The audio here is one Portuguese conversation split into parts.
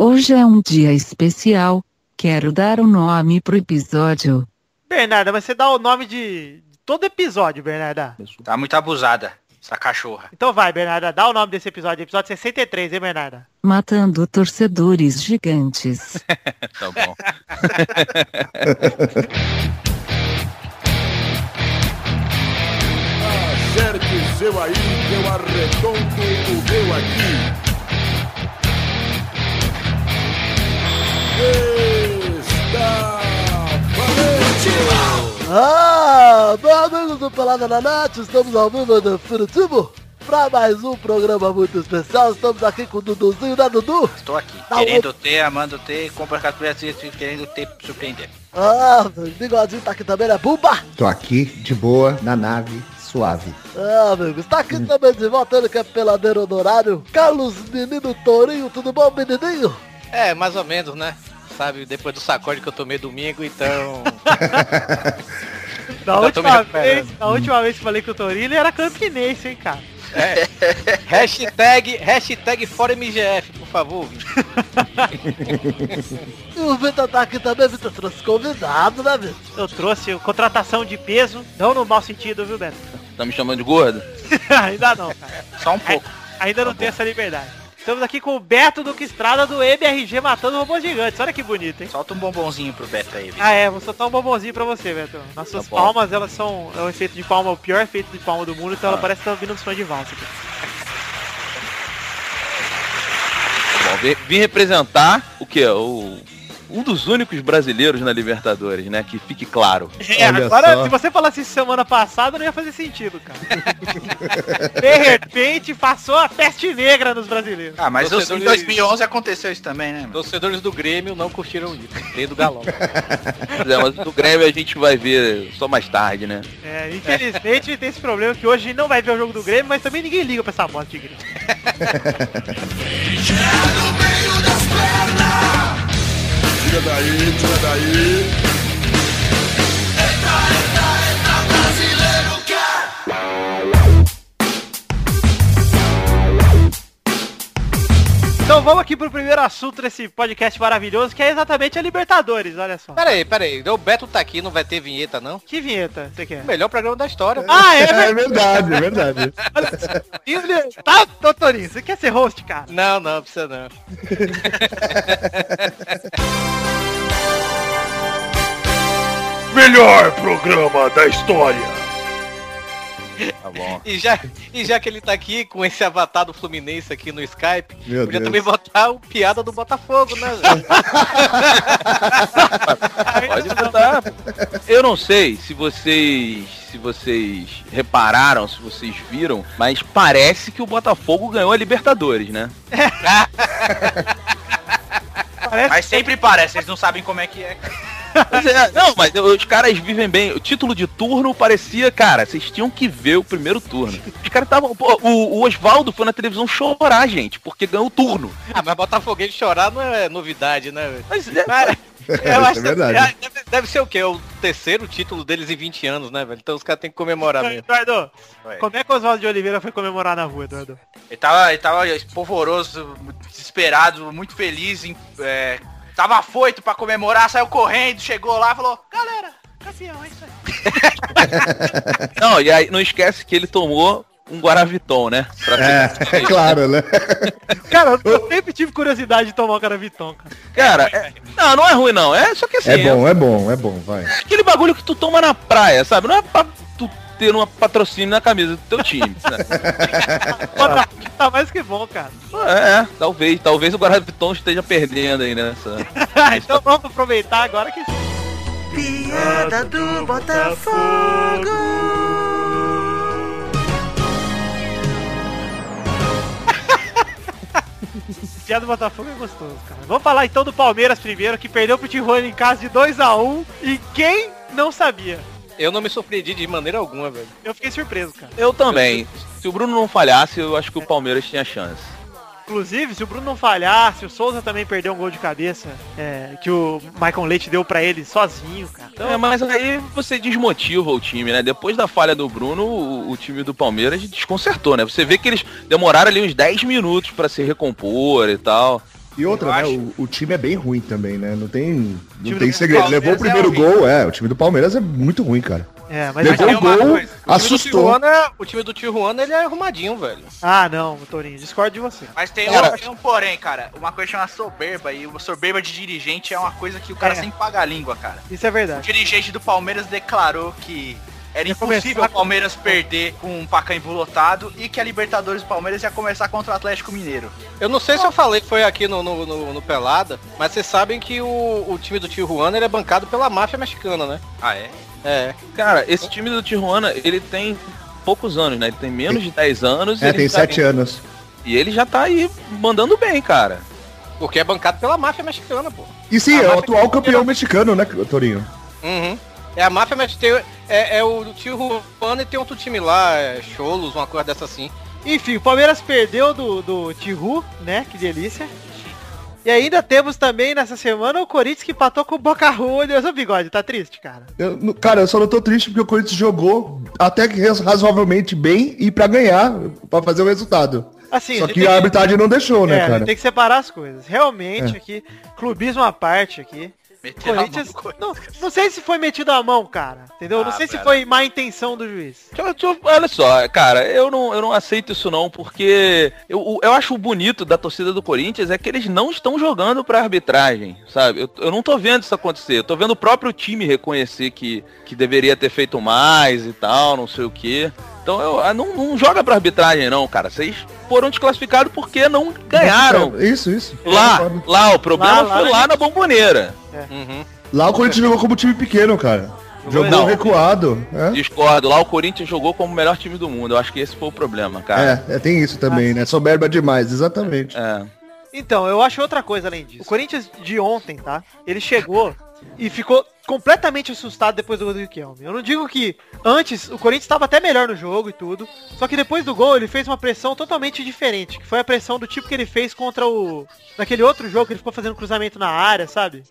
Hoje é um dia especial. Quero dar o um nome pro episódio. Bernarda, mas você dá o nome de todo episódio, Bernarda. Tá muito abusada, essa cachorra. Então vai, Bernarda, dá o nome desse episódio. Episódio 63, hein, Bernarda? Matando torcedores gigantes. tá bom. Acerte o seu aí, que eu arredondo o meu aqui. Está valente! Ah, meus amigos do Pelada na Net, estamos ao vivo no Definitivo para mais um programa muito especial. Estamos aqui com o Duduzinho, né, Dudu? Estou aqui, Tá querendo ter, amando ter, compra captura querendo ter, surpreender. Ah, o bigodinho tá aqui também, né, Bumba? Tô aqui, de boa, na nave, suave. Ah, amigos, tá aqui também de volta ele que é peladeiro honorário. Carlos Menino Tourinho, tudo bom, menininho? É, mais ou menos, né? Sabe, depois do sacode que eu tomei domingo, então. Da me última, vez, da última vez que falei com o Torino, ele era campinense, hein, cara. É. hashtag, hashtag fora MGF, por favor. E o Vitor tá aqui também, Vitor trouxe convidado, né, Vitor? Eu trouxe contratação de peso, não no mau sentido, viu, Beto? Tá me chamando de gordo? Ainda não, cara. Só um pouco. Ainda não tem essa liberdade. Estamos aqui com o Beto Duque Estrada do MRG matando robôs gigantes. Olha que bonito, hein? Solta um bombonzinho pro Beto aí, Vitor. Ah, é, vou soltar um bombonzinho pra você, Beto. Nossas Tá bom. palmas, elas são. É um efeito de palma, o pior efeito de palma do mundo, então ela Ah. parece que tá vindo do som de valsa. aqui. Bom, vim, vim representar o que? O, um dos únicos brasileiros na Libertadores, né? Que fique claro. É, Olha agora, só. se você falasse isso semana passada, não ia fazer sentido, cara. de repente, passou a peste negra nos brasileiros. Ah, mas os- em Torcedores- 2011 aconteceu isso também, né? mano? Torcedores do Grêmio não curtiram isso. Nem do Galão. Pois é, mas do Grêmio a gente vai ver só mais tarde, né? É, infelizmente tem esse problema que hoje não vai ver o jogo do Grêmio, mas também ninguém liga pra essa bosta de Grêmio. Tira daí, tira daí. Então vamos aqui pro primeiro assunto desse podcast maravilhoso, que é exatamente a Libertadores, olha só. Pera aí, pera aí. O Beto tá aqui, não vai ter vinheta, não? Que vinheta você quer? O melhor programa da história. Ah, é É verdade. verdade, é verdade. Tá, doutorinho, você quer ser host, cara? Não, não, precisa não. Melhor programa da história. Tá bom. E já, e já que ele tá aqui com esse avatar do Fluminense aqui no Skype, Meu podia Deus. também botar o piada do Botafogo, né? Pode botar. Eu não sei se vocês. Se vocês repararam, se vocês viram, mas parece que o Botafogo ganhou a Libertadores, né? Parece Mas sempre parece, eles não sabem como é que é. É, não, mas os caras vivem bem. O título de turno parecia, cara, vocês tinham que ver o primeiro turno. Os caras estavam. pô, O, o Oswaldo foi na televisão chorar, gente, porque ganhou o turno. ah, mas Botafoguense chorar não é novidade, né? velho? Mas é, Cara, É, eu isso acho é verdade. que deve, deve ser o quê? O terceiro título deles em 20 anos, né, velho? Então os caras têm que comemorar mesmo. Eduardo, Oi. como é que o Oswaldo de Oliveira foi comemorar na rua, Eduardo? Ele tava, ele tava polvoroso, desesperado, muito feliz, em- é, tava afoito pra comemorar, saiu correndo, chegou lá e falou, galera, campeão, é isso aí. Não, e aí não esquece que ele tomou um Guaraviton, né? Pra É, é claro, né? Cara, eu sempre tive curiosidade de tomar o Caraviton, cara. Cara, é- não, não é ruim não. É só que assim, É bom, é bom, é bom, vai. aquele bagulho que tu toma na praia, sabe? Não é pra ter um patrocínio na camisa do teu time. né? Tá, tá mais que bom, cara. É, talvez, talvez o Guaraviton esteja perdendo aí nessa. então vamos aproveitar agora que Piada do Botafogo. piada do Botafogo é gostoso, cara. Vamos falar então do Palmeiras primeiro, que perdeu pro Tijuana em casa de 2x1 e quem não sabia? Eu não me surpreendi de maneira alguma, velho. Eu fiquei surpreso, cara. Eu também. Se o Bruno não falhasse, eu acho que o Palmeiras tinha chance. Inclusive, se o Bruno não falhar, se o Souza também perder um gol de cabeça, é, que o Michael Leite deu pra ele sozinho, cara. Então, É, mas aí você desmotiva o time, né? Depois da falha do Bruno, o, o time do Palmeiras desconcertou, né? Você vê que eles demoraram ali uns 10 minutos pra se recompor e tal. E outra, né? O, o time é bem ruim também, né? Não tem, não tem do segredo. Palmeiras Levou o primeiro é gol, é. O time do Palmeiras é muito ruim, cara. É, mas Levou tem o uma gol, coisa. O assustou. time, do Tijuana, o time do Tijuana, ele é arrumadinho, velho. Ah, não, Torinho, discordo de você. Mas tem, Cara- um, tem um porém, cara. Uma coisa chama soberba. E o soberba de dirigente é uma coisa que o cara É. sempre paga a língua, cara. Isso é O verdade. dirigente do Palmeiras declarou que era impossível o Palmeiras perder com um Pacaembu lotado e que a Libertadores do Palmeiras ia começar contra o Atlético Mineiro. Eu não sei se eu falei que foi aqui no, no, no- no Pelada, mas vocês sabem que o, o time do Tijuana ele é bancado pela máfia mexicana, né? Ah, é? É. Cara, esse time do Tijuana, ele tem poucos anos, né? Ele tem menos de 10 anos. É, ele tem já- sete anos. E ele já tá aí mandando bem, cara. Porque é bancado pela máfia mexicana, pô. E sim, A é o atual campeão mexicano, né, Torinho? Uhum. É a máfia mexicana. É, é o Tijuana e tem outro time lá, é Cholos, uma coisa dessa assim. Enfim, o Palmeiras perdeu do, do Tihu, né? Que delícia. E ainda temos também nessa semana o Corinthians que empatou com o Boca Juniors. Ô bigode, tá triste, cara? Eu, cara, eu só não tô triste porque o Corinthians jogou até que raz- razoavelmente bem e pra ganhar, pra fazer o resultado. Assim, Só que tem a arbitragem não deixou, é, né, gente cara? tem que separar as coisas. Realmente É. aqui, clubismo à parte aqui. Meteram Corinthians. Não, não sei se foi metido a mão, cara. Entendeu? não Ah, sei se foi má intenção do juiz. Eu- eu- olha só, cara, eu não, eu não aceito isso não, porque eu, eu acho o bonito da torcida do Corinthians é que eles não estão jogando pra arbitragem, sabe? Eu, eu não tô vendo isso acontecer. Eu tô vendo o próprio time reconhecer que, que deveria ter feito mais e tal, não sei o quê. Então eu ah, não, não joga pra arbitragem não, cara. Vocês foram desclassificados porque não ganharam. Isso, isso. Lá, Concordo. lá, o problema Lá, lá, foi lá na bomboneira. Uhum. Lá o Corinthians jogou como time pequeno, cara. Jogou Não. recuado. É? Discordo, lá o Corinthians jogou como o melhor time do mundo. Eu acho que esse foi o problema, cara. É, é, tem isso também, né? Soberba demais, exatamente. É. Então, eu acho outra coisa além disso. O Corinthians de ontem, tá? Ele chegou e ficou completamente assustado depois do gol do Riquelme. Eu não digo que antes o Corinthians estava até melhor no jogo e tudo, só que depois do gol ele fez uma pressão totalmente diferente, que foi a pressão do tipo que ele fez contra o naquele outro jogo que ele ficou fazendo cruzamento na área, sabe?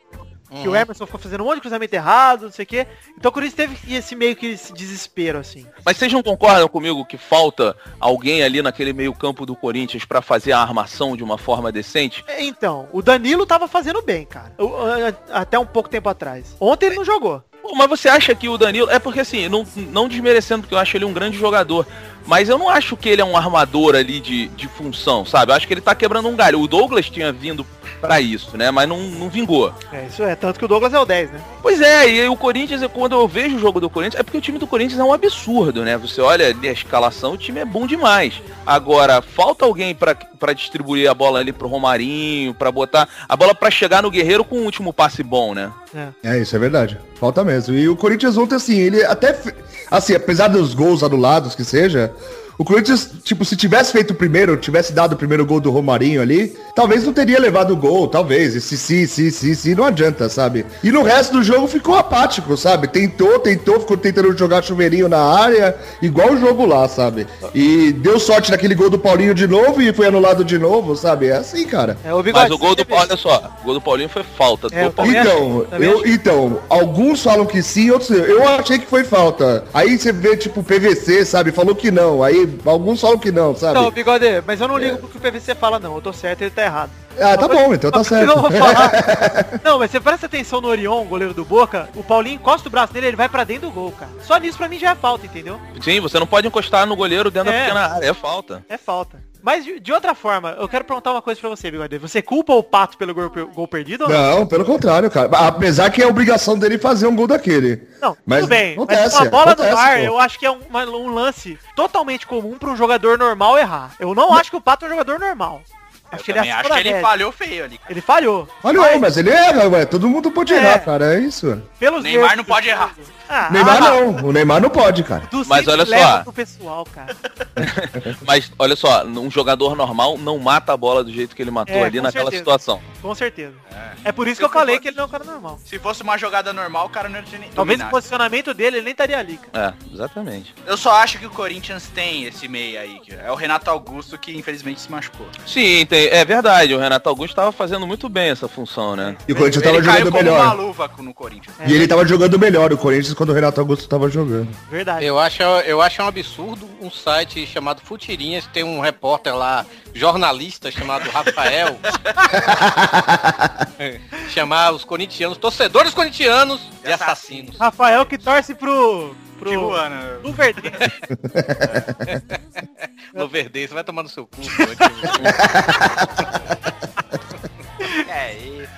Que o Emerson ficou fazendo um monte de cruzamento errado, não sei o quê. Então o Corinthians teve esse meio que esse desespero assim. Mas vocês não concordam comigo que falta alguém ali naquele meio campo do Corinthians pra fazer a armação de uma forma decente? É, Então, o Danilo tava fazendo bem, cara. Até um pouco tempo atrás. Ontem ele não jogou. Pô, mas você acha que o Danilo... É porque assim, não, não desmerecendo, porque eu acho ele um grande jogador. Mas eu não acho que ele é um armador ali de, de função, sabe? Eu acho que ele tá quebrando um galho. O Douglas tinha vindo pra isso, né? Mas não, não vingou. É, isso é. Tanto que o Douglas é o 10, né? Pois é, e o Corinthians, quando eu vejo o jogo do Corinthians, é porque o time do Corinthians é um absurdo, né? Você olha ali a escalação, o time é bom demais. Agora, falta alguém pra distribuir a bola ali pro Romarinho, pra botar a bola pra chegar no Guerreiro com o último passe bom, né? É, isso é verdade. Falta mesmo. E o Corinthians ontem, assim, ele até. Assim, apesar dos gols anulados que seja, o Corinthians, tipo, se tivesse feito o primeiro, tivesse dado o primeiro gol do Romarinho ali, talvez não teria levado o gol, talvez. E se, se, se, se, se, não adianta, sabe? E no resto do jogo ficou apático, sabe? Tentou, tentou, ficou tentando jogar chuveirinho na área, igual o jogo lá, sabe? E deu sorte naquele gol do Paulinho de novo e foi anulado de novo, sabe? É assim, cara. É, o Mas o gol do Paulo, olha só, o gol do Paulinho foi falta. É, Paulinho. Então, eu, então, alguns falam que sim, outros não. Eu achei que foi falta. Aí você vê, tipo, PVC, sabe? Falou que não. Aí alguns falam que não, sabe? Não, Bigode, mas eu não ligo pro que o PVC fala, não. Eu tô certo, ele tá errado. ah, tá bom, então tá certo. não, mas você presta atenção no Orion, goleiro do Boca, o Paulinho encosta o braço dele, ele vai pra dentro do gol, cara. Só nisso pra mim já é falta, entendeu? Sim, você não pode encostar no goleiro dentro da É. pequena área, é falta. É falta. Mas de, de outra forma, eu quero perguntar uma coisa pra você, Bigode. Você culpa o Pato pelo gol, gol perdido ou não? Não, pelo contrário, cara. Apesar que é obrigação dele fazer um gol daquele. Não, Mas tudo bem. acontece, mas uma bola acontece, no ar, pô. eu acho que é um, um lance totalmente comum pra um jogador normal errar. Eu não acho que o Pato é um jogador normal. Acho ele, é acho que ele falhou feio ali, cara. Ele falhou. Olha, Mas, mas ele erra, ué. Todo mundo pode É. errar, cara. É isso. pelos Neymar não pode errar. Ah, Neymar ah, não. O Neymar não pode, cara. Mas olha só. pessoal, cara. Mas olha só, um jogador normal não mata a bola do jeito que ele matou É, ali naquela certeza. situação. Com certeza. É, por isso que eu falei for- que ele não é um cara normal. Se fosse uma jogada normal, o cara não ia ter nem Talvez o posicionamento dele ele nem estaria ali, cara. É, exatamente. Eu só acho que o Corinthians tem esse meio aí. que É o Renato Augusto que infelizmente se machucou. Sim, tem- é verdade. O Renato Augusto estava fazendo muito bem essa função, né? E o Corinthians tava Ele caiu jogando como uma melhor. luva no Corinthians. E ele tava jogando melhor, o Corinthians, quando o Renato Augusto tava jogando. Verdade. Eu acho, eu acho um absurdo um site chamado Futirinhas, tem um repórter lá, jornalista chamado Rafael, é, chamar os corintianos, torcedores corintianos de assassinos. Rafael que torce pro. Pro. Tijuana. pro verde. No Verde, você vai tomar no seu cu. É isso.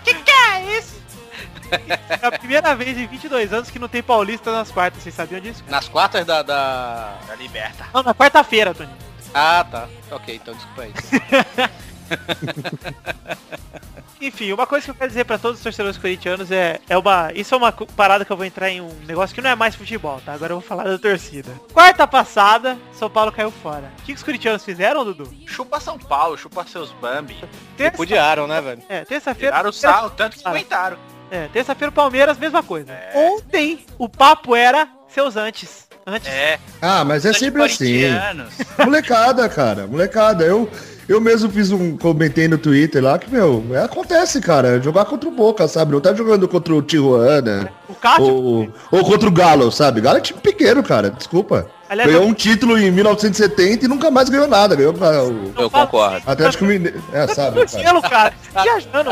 É a primeira vez em 22 anos que não tem paulista nas quartas. Vocês sabiam disso? Nas quartas da... da... Da liberta. Não, na quarta-feira, Tony. Ah, tá. Ok, então desculpa aí. Enfim, uma coisa que eu quero dizer pra todos os torcedores corintianos é, é uma. Isso é uma parada que eu vou entrar em um negócio que não é mais futebol, tá? Agora eu vou falar da torcida. Quarta passada, São Paulo caiu fora. O que, que os corintianos fizeram, Dudu? Chupa São Paulo, chupa seus Bambi. Terça, Repudiaram, né, velho? é, terça-feira. Tiraram o sal, tanto que aguentaram. É, terça-feira o Palmeiras, mesma coisa. Ontem, o papo era seus antes. Antes. É. Ah, mas é sempre assim. Molecada, cara, molecada. Eu, eu mesmo fiz um. Comentei no Twitter lá que, meu, é, acontece, cara. Jogar contra o Boca, sabe? Não tá jogando contra o Tijuana. O Cássio. Ou, ou contra o Galo, sabe? Galo é time pequeno, cara. Desculpa. Aliás, ganhou um título em 1970 e nunca mais ganhou nada. Ganhou ah, o Eu concordo. Atlético Mineiro. É, sabe? No cara. gelo, cara. Viajando.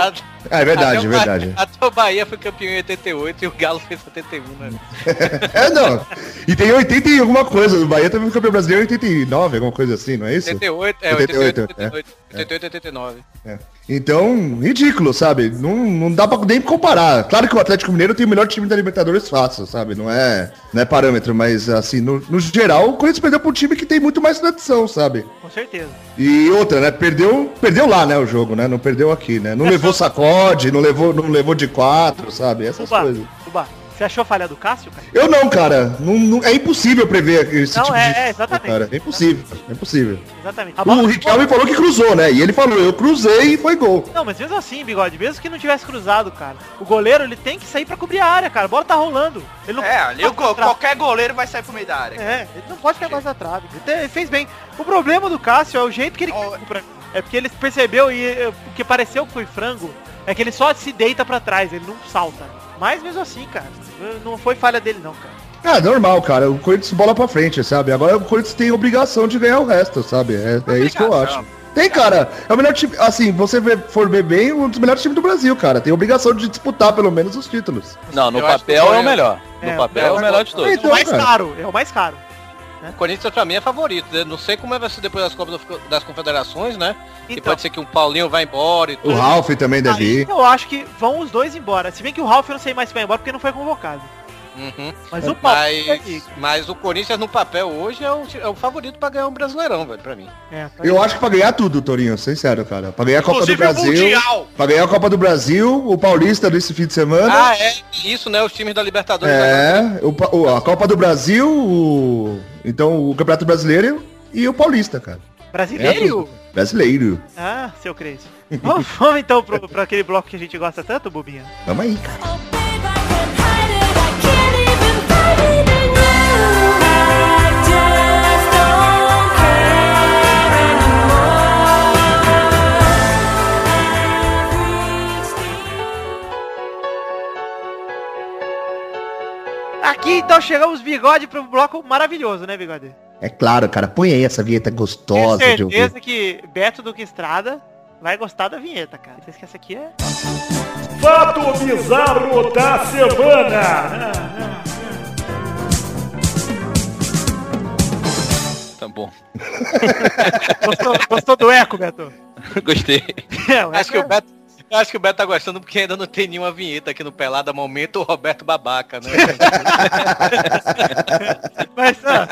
A- É verdade, até é verdade. Até o Bahia foi campeão em 88 e o Galo fez 71, né? É, não. E tem 80 e alguma coisa. O Bahia também foi campeão brasileiro em 89, alguma coisa assim, não é isso? 88, é, 88, 88, 88, 88, 89. É. Então, ridículo, sabe? Não, não dá pra nem comparar. Claro que o Atlético Mineiro tem o melhor time da Libertadores fácil, sabe? Não é, não é parâmetro, mas assim, no, no geral, o Corinthians perdeu pra um time que tem muito mais tradição, sabe? Com certeza. E outra, né? Perdeu, perdeu lá, né, o jogo, né? Não perdeu aqui, né? Não levou sacode, não levou, não levou de quatro, sabe? Essas Tuba, coisas. Tuba, você achou a falha do Cássio, cara? Eu não, cara. Não, não- é impossível prever esse Não, tipo é, de... é, exatamente. Cara. É impossível, é impossível. Exatamente. A bola- O Riquelme falou que cruzou, né? E ele falou, eu cruzei e foi gol. Não, mas mesmo assim, bigode, mesmo que não tivesse cruzado, cara, o goleiro ele tem que sair pra cobrir a área, cara. A bola tá rolando. Ele não É, ali o go- qualquer goleiro vai sair pro meio da área. É, ele não pode ficar quase da trave. Ele fez bem. O problema do Cássio é o jeito que ele. Oh. É porque ele percebeu e eh, o que pareceu que foi frango é que ele só se deita pra trás, ele não salta. Mas mesmo assim, cara, não foi falha dele não, cara. Ah, normal, cara. O Corinthians bola pra frente, sabe? Agora o Corinthians tem obrigação de ganhar o resto, sabe? É, é isso que eu acho. Tem, cara. É o melhor time. Assim, você for ver bem, um dos melhores times do Brasil, cara. Tem obrigação de disputar pelo menos os títulos. Não, no Eu papel foi- é o melhor. É, No papel é o melhor de É todos. Então, o mais caro, é o mais caro. O Corinthians pra mim é favorito. né? Não sei como vai ser depois das Copas das Confederações, né? E Então, pode ser que um Paulinho vá embora e O tudo. Ralf também deve aí ir. eu acho que vão os dois embora. Se bem que o Ralf eu não sei mais se vai embora porque não foi convocado. Uhum. Mas o Mas, mas o Corinthians no papel hoje é o, é o favorito pra ganhar um brasileirão, velho, pra mim. é, Eu acho que pra ganhar tudo, Torinho, sincero, cara. Pra ganhar a Copa do Inclusive o Brasil. Mundial. Pra ganhar a Copa do Brasil, o Paulista desse fim de semana. Ah, é isso, né? Os times da Libertadores agora. É, o, o- a Copa do Brasil, o- então o Campeonato Brasileiro e o Paulista, cara. brasileiro? É, brasileiro. Ah, seu Crazy. vamos, vamos então pro, pra aquele bloco que a gente gosta tanto, Bobinha? Tamo aí, Aqui então chegamos, bigode, pro bloco maravilhoso, né, bigode? É claro, cara. Põe aí essa vinheta Tenho gostosa de ouvir. certeza que Beto Duque Estrada vai gostar da vinheta, cara. Vocês que essa aqui é. Fato bizarro da semana. Tá bom. Gostou, gostou do eco, Beto? Gostei. É, o Acho que eco o Beto. Eu Acho que o Beto tá gostando porque ainda não tem nenhuma vinheta aqui no Pelada Momento o Roberto Babaca, né? Mas ah,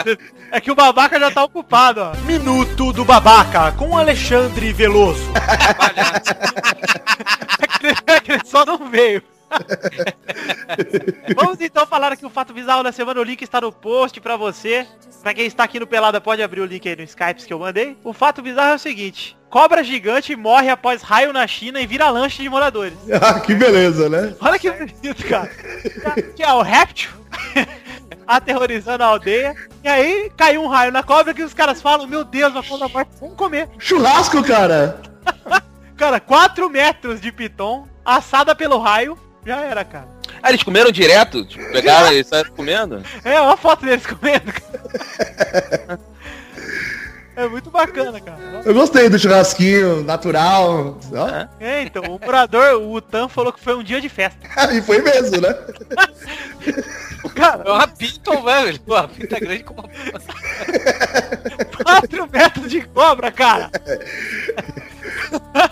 é que o babaca já tá ocupado, ó. Minuto do babaca com Alexandre Veloso. é, é que ele só não veio. Vamos então falar aqui o fato bizarro da semana. O link está no post pra você. Pra quem está aqui no Pelada, pode abrir o link aí no Skype que eu mandei. O fato bizarro é o seguinte. Cobra gigante morre após raio na China e vira lanche de moradores. Ah, que beleza, né? Olha que bonito, cara. Que é o réptil aterrorizando a aldeia. E aí caiu um raio na cobra que os caras falam, meu Deus, uma cobra morta, vamos comer. Churrasco, cara! Cara, 4 metros de piton, assada pelo raio, já era, cara. Ah, eles comeram direto? Tipo, pegaram e saíram comendo? É, uma foto deles comendo, cara. É muito bacana, cara. Eu gostei do churrasquinho natural. Ó. É, então, o morador, o Utan, falou que foi um dia de festa. E foi mesmo, né? Cara, É uma pinta, velho. Uma pinta grande como uma 4 metros de cobra, cara.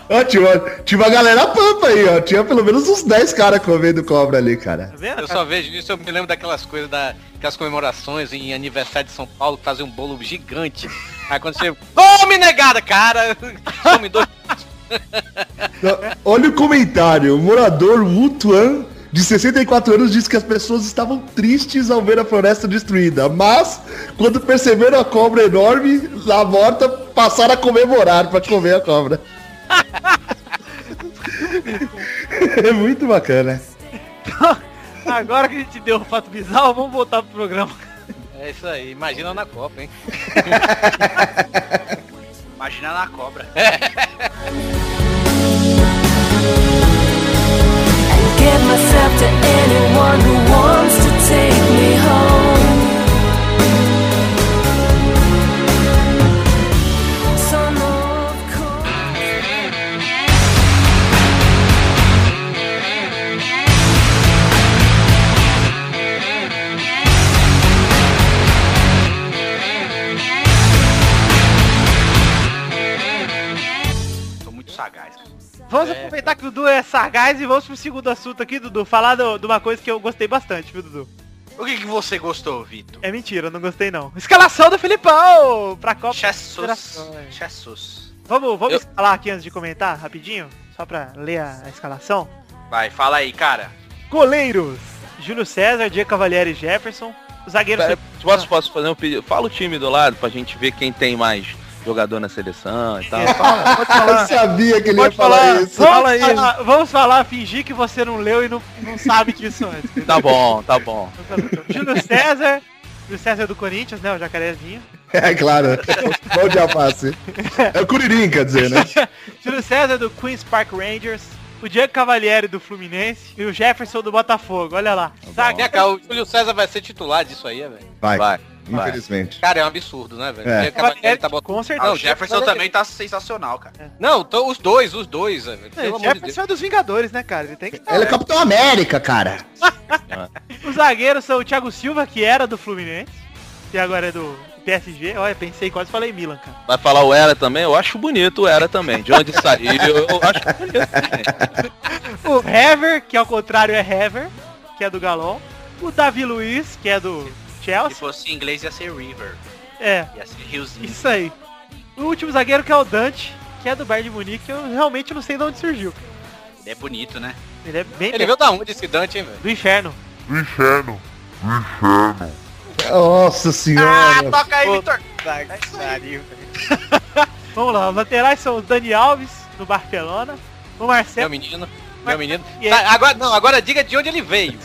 Ó, tinha, uma, tinha uma galera pampa aí, ó. Tinha pelo menos uns 10 caras comendo cobra ali, cara. Tá? Eu só vejo isso, eu me lembro daquelas coisas, da, aquelas comemorações em aniversário de São Paulo, que fazem um bolo gigante. Aí quando você. Come negada, cara! Come dois. Olha o comentário. O morador Wutuan, de 64 anos, disse que as pessoas estavam tristes ao ver a floresta destruída. Mas, quando perceberam a cobra enorme lá morta, passaram a comemorar pra comer a cobra. É muito bacana. Agora que a gente deu o fato bizarro, vamos voltar pro programa. É isso aí, imagina na Copa, hein? Imagina na cobra. Give myself to anyone who wants to Vamos aproveitar que o Dudu é sagaz e vamos pro segundo assunto aqui, Dudu. Falar do- de uma coisa que eu gostei bastante, viu, Dudu? O que, que você gostou, Vitor? É mentira, eu não gostei não. Escalação do Filipão pra Copa Jesus. Jesus. Vamos, vamos Eu- escalar aqui antes de comentar, rapidinho? Só pra ler a, a escalação. Vai, fala aí, cara. Goleiros. Júlio César, Diego Cavalieri e Jefferson. Zagueiros... Pera, posso, posso fazer um pedido? Fala o time do lado pra gente ver quem tem mais jogador na seleção e tal. Fala, pode Eu falar. sabia que ele Pode ia falar, falar, isso. Vamos, Fala aí. falar, vamos falar, fingir que você não leu e não, não sabe disso antes. Tá bom, tá bom. Júlio César, Júlio César do Corinthians, né? O jacarezinho. É claro. Bom de alface. É o Curirim, quer dizer, né? Júlio César do Queen's Park Rangers. O Diego Cavalieri do Fluminense. E o Jefferson do Botafogo. Olha lá. Vem cá, o Júlio César vai ser titular disso aí, velho. Vai, Vai. Infelizmente. Cara, é um absurdo, né, velho? É. Porque acaba- ele tá botando- Com Ah, certeza. o Jefferson também tá sensacional, cara. Não, tô- os dois, os dois, velho. É, Pelo o amor de. Jefferson é dos Vingadores, né, cara? Ele tem que Ele é Capitão América, cara. Os zagueiros são o Thiago Silva, que era do Fluminense. E agora é do PSG. Olha, pensei, quase falei Milan, cara. Vai falar o Era também? Eu acho bonito o Era também. De onde saiu, eu acho bonito também. O Hever, que ao contrário é Hever, que é do Galol. O Davi Luiz, que é do Se Chelsea. fosse em inglês ia ser River. É, Ia ser Riozinho. isso aí. O último zagueiro que é o Dante, que é do Bayern de Munique, que eu realmente não sei de onde surgiu. Ele é bonito, né? Ele é bem Ele veio da onde esse Dante, hein, velho? do inferno. Nossa senhora. toca aí, Vitor. Vamos lá, os laterais são o Dani Alves, do Barcelona. O Meu Marcelo menino. Meu menino. Tá, agora, não, agora diga de onde ele veio.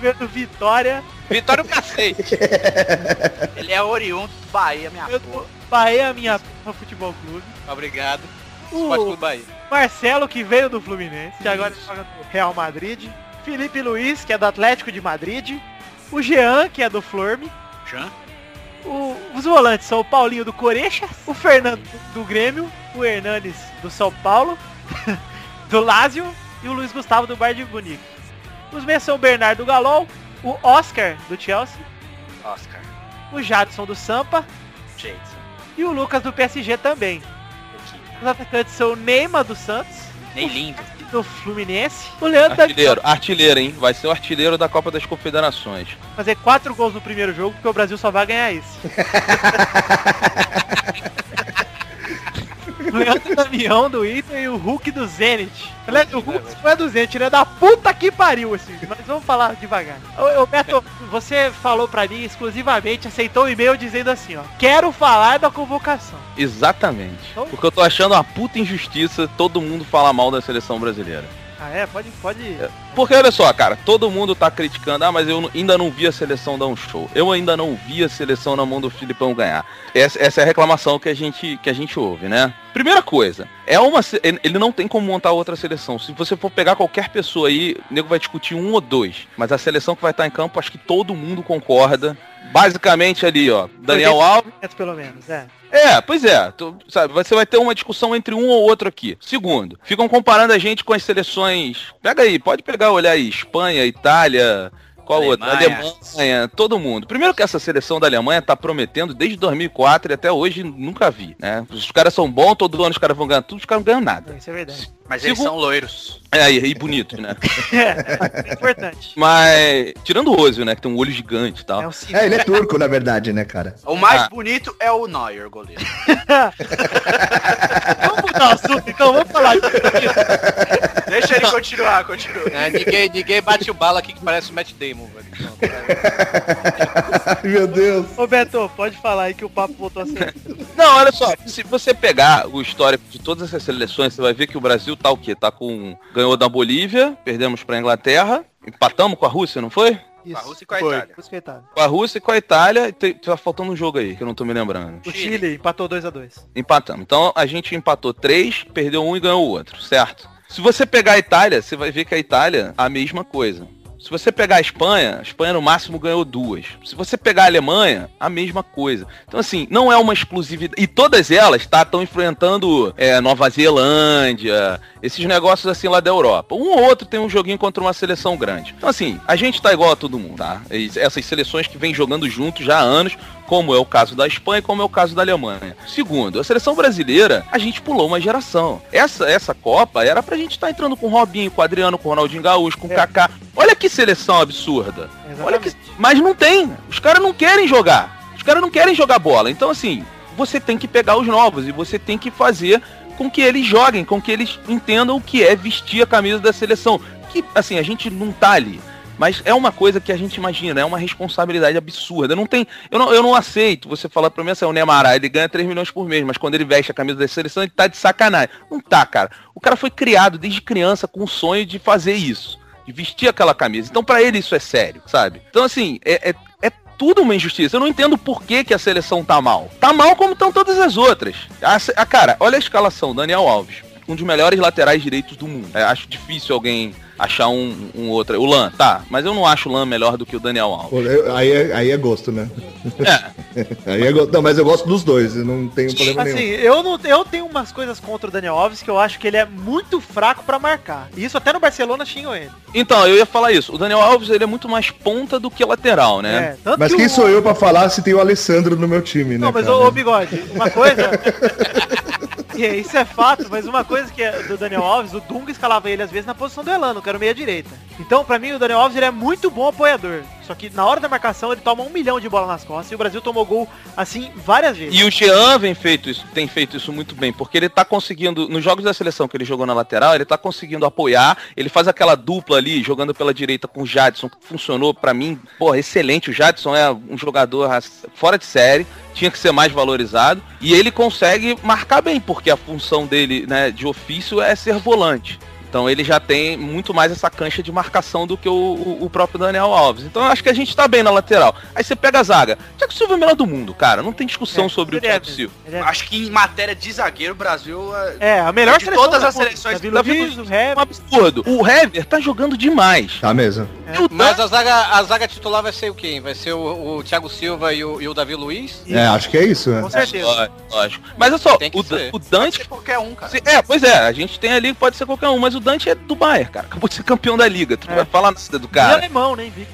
Veio do Vitória. Vitória o cacete. Ele é oriundo do Bahia, minha Eu porra. Bahia, minha porra, futebol clube. Obrigado. Esporte O Clube Bahia. Marcelo, que veio do Fluminense, que agora joga no Real Madrid. Felipe Luiz, que é do Atlético de Madrid. O Jean, que é do Florme. Jean? O- os volantes são o Paulinho do Coreixas, o Fernando do Grêmio, o Hernanes do São Paulo, do Lazio e o Luiz Gustavo do Bayern de Munique. Os meias são o Bernardo do Galol, o Oscar do Chelsea, Oscar. o Jadson do Sampa Jason. e o Lucas do PSG também. Os atacantes são o Neymar do Santos, Nem lindo. do Fluminense, o Leandro da Artilheiro, artilheiro, hein? Vai ser o artilheiro da Copa das Confederações. fazer quatro gols no primeiro jogo, porque o Brasil só vai ganhar Leandro Damião do Inter e o Hulk do Zenit. Aliás, o Hulk não é do Zenit, ele é da puta que pariu, assim. Mas vamos falar devagar. Ô, Beto, você falou pra mim exclusivamente, aceitou o e-mail dizendo assim, ó. Quero falar da convocação. Exatamente. Então- Porque eu tô achando uma puta injustiça todo mundo falar mal da seleção brasileira. Ah, é? Pode, pode. Porque olha só, cara, todo mundo tá criticando, ah, mas eu ainda não vi a seleção dar um show. Eu ainda não vi a seleção na mão do Filipão ganhar. Essa, essa é a reclamação que a gente que a gente ouve, né? Primeira coisa, é uma ele ele não tem como montar outra seleção. Se você for pegar qualquer pessoa aí, o nego vai discutir um ou dois, mas a seleção que vai estar em campo, acho que todo mundo concorda. Basicamente ali, ó, Daniel Alves Pelo menos, é. é, pois é. Tu, sabe, você vai ter uma discussão entre um ou outro aqui. Segundo, ficam comparando a gente com as seleções. Pega aí, pode pegar, olhar aí, Espanha, Itália. Qual outra? Alemanha. Todo mundo. Primeiro que essa seleção da Alemanha tá prometendo desde 2004 e até hoje nunca vi, né? Os caras são bons, todo ano os caras vão ganhar tudo, os caras não ganham nada. Isso é verdade. Mas eles Segundo- são loiros. É, e, e bonitos, né? É, é importante. Mas, tirando o Ozil, né, que tem um olho gigante e tal. É seguinte. É, ele é turco, na verdade, né, cara? O mais Ah. bonito é o Neuer, goleiro. Vamos mudar o assunto, então vamos falar disso. Deixa ele continuar, continua. É, ninguém, ninguém bate o bala aqui que parece o Matt Damon, velho. Meu Deus. Ô Beto, pode falar aí que o papo voltou a ser. Não, olha só, se você pegar o histórico de todas essas seleções, você vai ver que o Brasil tá o quê? Tá com. Ganhou da Bolívia, perdemos pra Inglaterra, empatamos com a Rússia, não foi? Isso. A Rússia e com a. Itália. Com a Rússia e com a Itália, e tá faltando um jogo aí, que eu não tô me lembrando. O Chile empatou 2x2. Empatamos. Então a gente empatou três, perdeu um e ganhou o outro, certo? Se você pegar a Itália, você vai ver que a Itália a mesma coisa. Se você pegar a Espanha, a Espanha no máximo ganhou duas. Se você pegar a Alemanha, a mesma coisa. Então assim, não é uma exclusividade. E todas elas tá estão enfrentando é, Nova Zelândia, esses negócios assim lá da Europa. Um ou outro tem um joguinho contra uma seleção grande. Então assim, a gente tá igual a todo mundo, tá? Essas seleções que vêm jogando juntos já há anos, como é o caso da Espanha e como é o caso da Alemanha. Segundo, a seleção brasileira, a gente pulou uma geração. Essa essa Copa era pra gente estar entrando com o Robinho, com o Adriano, com o Ronaldinho Gaúcho, com o É. Kaká. Olha que seleção absurda. Olha Exatamente. que... Mas não tem. Os caras não querem jogar. Os caras não querem jogar bola. Então, assim, você tem que pegar os novos e você tem que fazer com que eles joguem, com que eles entendam o que é vestir a camisa da seleção. Que, assim, a gente não tá ali. Mas é uma coisa que a gente imagina, é uma responsabilidade absurda. Não tem, eu, não, eu não aceito você falar pra mim assim, o Neymar, ah, ele ganha 3 milhões por mês, mas quando ele veste a camisa da seleção, ele tá de sacanagem. Não tá, cara. O cara foi criado desde criança com o sonho de fazer isso, de vestir aquela camisa. Então pra ele isso é sério, sabe? Então assim, é, é, é tudo uma injustiça. Eu não entendo por que, que a seleção tá mal. Tá mal como estão todas as outras. A, a- cara, olha a escalação, Daniel Alves. Um dos melhores laterais direitos do mundo. É, acho difícil alguém achar um, um outro. O Lan, tá. Mas eu não acho o Lan melhor do que o Daniel Alves. Aí é, aí é gosto, né? É. Aí é gosto. Não, mas eu gosto dos dois, eu não tenho problema Assim, nenhum. eu, não, eu tenho umas coisas contra o Daniel Alves que eu acho que ele é muito fraco pra marcar. E isso até no Barcelona xingam ele. Então, eu ia falar isso. O Daniel Alves, ele é muito mais ponta do que lateral, né? É, tanto Mas que quem o- sou eu pra falar se tem o Alessandro no meu time, né? Não, mas cara? ô, ô Bigode, uma coisa. E isso é fato, mas uma coisa que é do Daniel Alves, o Dunga escalava ele às vezes na posição do Elano, que era o meia direita. Então, pra mim, o Daniel Alves ele é muito bom apoiador. Só que na hora da marcação ele toma um milhão de bola nas costas e o Brasil tomou gol assim várias vezes. E o Jean vem feito isso, tem feito isso muito bem, porque ele tá conseguindo, nos jogos da seleção que ele jogou na lateral, ele tá conseguindo apoiar, ele faz aquela dupla ali, jogando pela direita com o Jadson, que funcionou pra mim, porra, excelente. O Jadson é um jogador fora de série, tinha que ser mais valorizado, e ele consegue marcar bem, porque a função dele, né, de ofício é ser volante. Então ele já tem muito mais essa cancha de marcação do que o, o- o próprio Daniel Alves. Então eu acho que a gente tá bem na lateral. Aí você pega a zaga. Thiago Silva é o melhor do mundo, cara. Não tem discussão sobre o é Thiago. Silva. É- Acho que em matéria de zagueiro, o Brasil é... É, a melhor De seleção todas as seleções, Davi Luiz, o Hever, É um absurdo. O Hever tá jogando demais. Tá mesmo. É. Mas a zaga, a zaga titular vai ser o quem? Vai ser o, o Thiago Silva e o, e o Davi Luiz? É, acho que é isso, né? com certeza. Lógico, lógico. Mas olha só, Tem que o, ser. o Pode Dante. ser qualquer um, cara. se- É, pois é, a gente tem ali que pode ser qualquer um, mas o Dante é do Bayern, cara. Acabou de ser campeão da liga. Tu não É. vai falar nada do E cara. alemão, né, Invicto?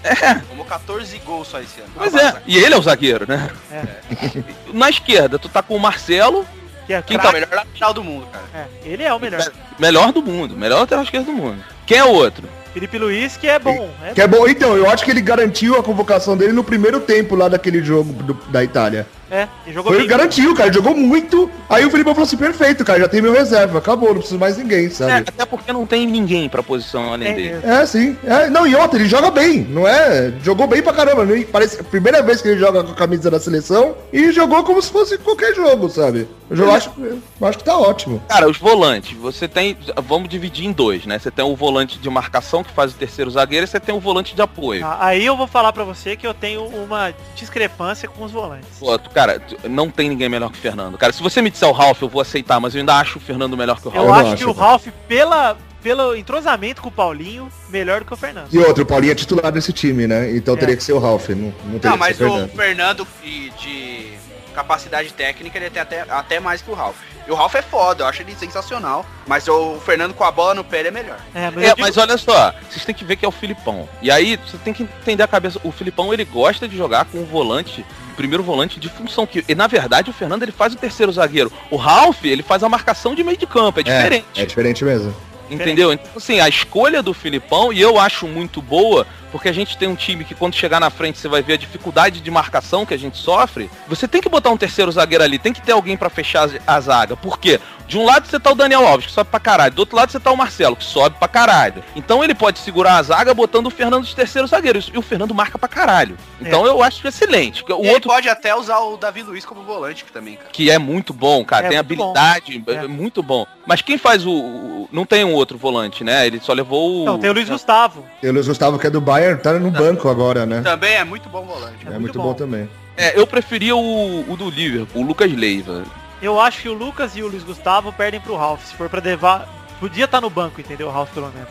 Tomou 14 gols só esse ano. Pois é, e ele é o zagueiro, né? É. Na esquerda, tu tá com o Marcelo, Que é Quem Tá o melhor lateral do mundo, cara. É, ele é o melhor. melhor do mundo, melhor lateral esquerdo do mundo. Quem é o outro? Felipe Luiz, que é bom. É Que é bom. Então, eu acho que ele garantiu a convocação dele no primeiro tempo lá daquele jogo do- da Itália. É, ele jogou Foi, bem. garantiu, cara, jogou muito. Aí o Filipão falou assim, perfeito, cara, já tem meu reserva, acabou, não preciso mais ninguém, É, sabe? até porque não tem ninguém pra posição além É dele. É, sim. É, não, e outra, ele joga bem, não é? Jogou bem pra caramba. nem- Parece a primeira vez que ele joga com a camisa da seleção e jogou como se fosse qualquer jogo, sabe? Eu acho, eu acho que tá ótimo. Cara, os volantes, você tem. Vamos dividir em dois, né? Você tem o volante de marcação que faz o terceiro zagueiro e você tem o volante de apoio. Ah, Aí eu vou falar pra você que eu tenho uma discrepância com os volantes. Pô, tu- cara, não tem ninguém melhor que o Fernando. Cara, se você me disser o Ralph, eu vou aceitar, mas eu ainda acho o Fernando melhor que o Eu, Ralph. não acho que acho, o. Ralph, pela, pelo entrosamento com o Paulinho, melhor do que o Fernando. E outro, o Paulinho é titular desse time, né? Então É. teria que ser o Ralph, não, não teria Não, que mas ser o o Fernando. Fernando de, de capacidade técnica, ele tem até, até mais que o Ralph. E o Ralph é foda, eu acho ele sensacional. Mas o Fernando com a bola no pé ele é melhor. É, mas, É, eu digo- mas olha só, vocês têm que ver que é o Filipão. E aí, você tem que entender a cabeça. O Filipão, ele gosta de jogar com o volante, primeiro volante de função. Que, e, na verdade, o Fernando, ele faz o terceiro zagueiro. O Ralph, ele faz a marcação de meio de campo, é diferente. É, é diferente mesmo. Entendeu? Então, assim, a escolha do Filipão, e eu acho muito boa, porque a gente tem um time que quando chegar na frente você vai ver a dificuldade de marcação que a gente sofre. Você tem que botar um terceiro zagueiro ali, tem que ter alguém pra fechar a zaga. Por quê? De um lado você tá o Daniel Alves, que sobe pra caralho. Do outro lado você tá o Marcelo, que sobe pra caralho. Então ele pode segurar a zaga botando o Fernando de terceiro zagueiro. E o Fernando marca pra caralho. Então eu acho excelente. O ele outro pode até usar o Davi Luiz como volante também, cara. que é muito bom, cara, É tem muito bom. habilidade, é. É. muito bom. Mas quem faz o, o- Não tem um outro volante, né? Ele só levou o. Não, tem o Luiz Gustavo. E o Luiz Gustavo, que é do Bayern, tá no banco agora, né? Também é muito bom volante. É, muito muito bom. bom também. É, eu preferia o, o do Liverpool, o Lucas Leiva. Eu acho que o Lucas e o Luiz Gustavo perdem pro Ralph. Se for pra levar. Podia estar no banco, entendeu? O Ralph, pelo menos.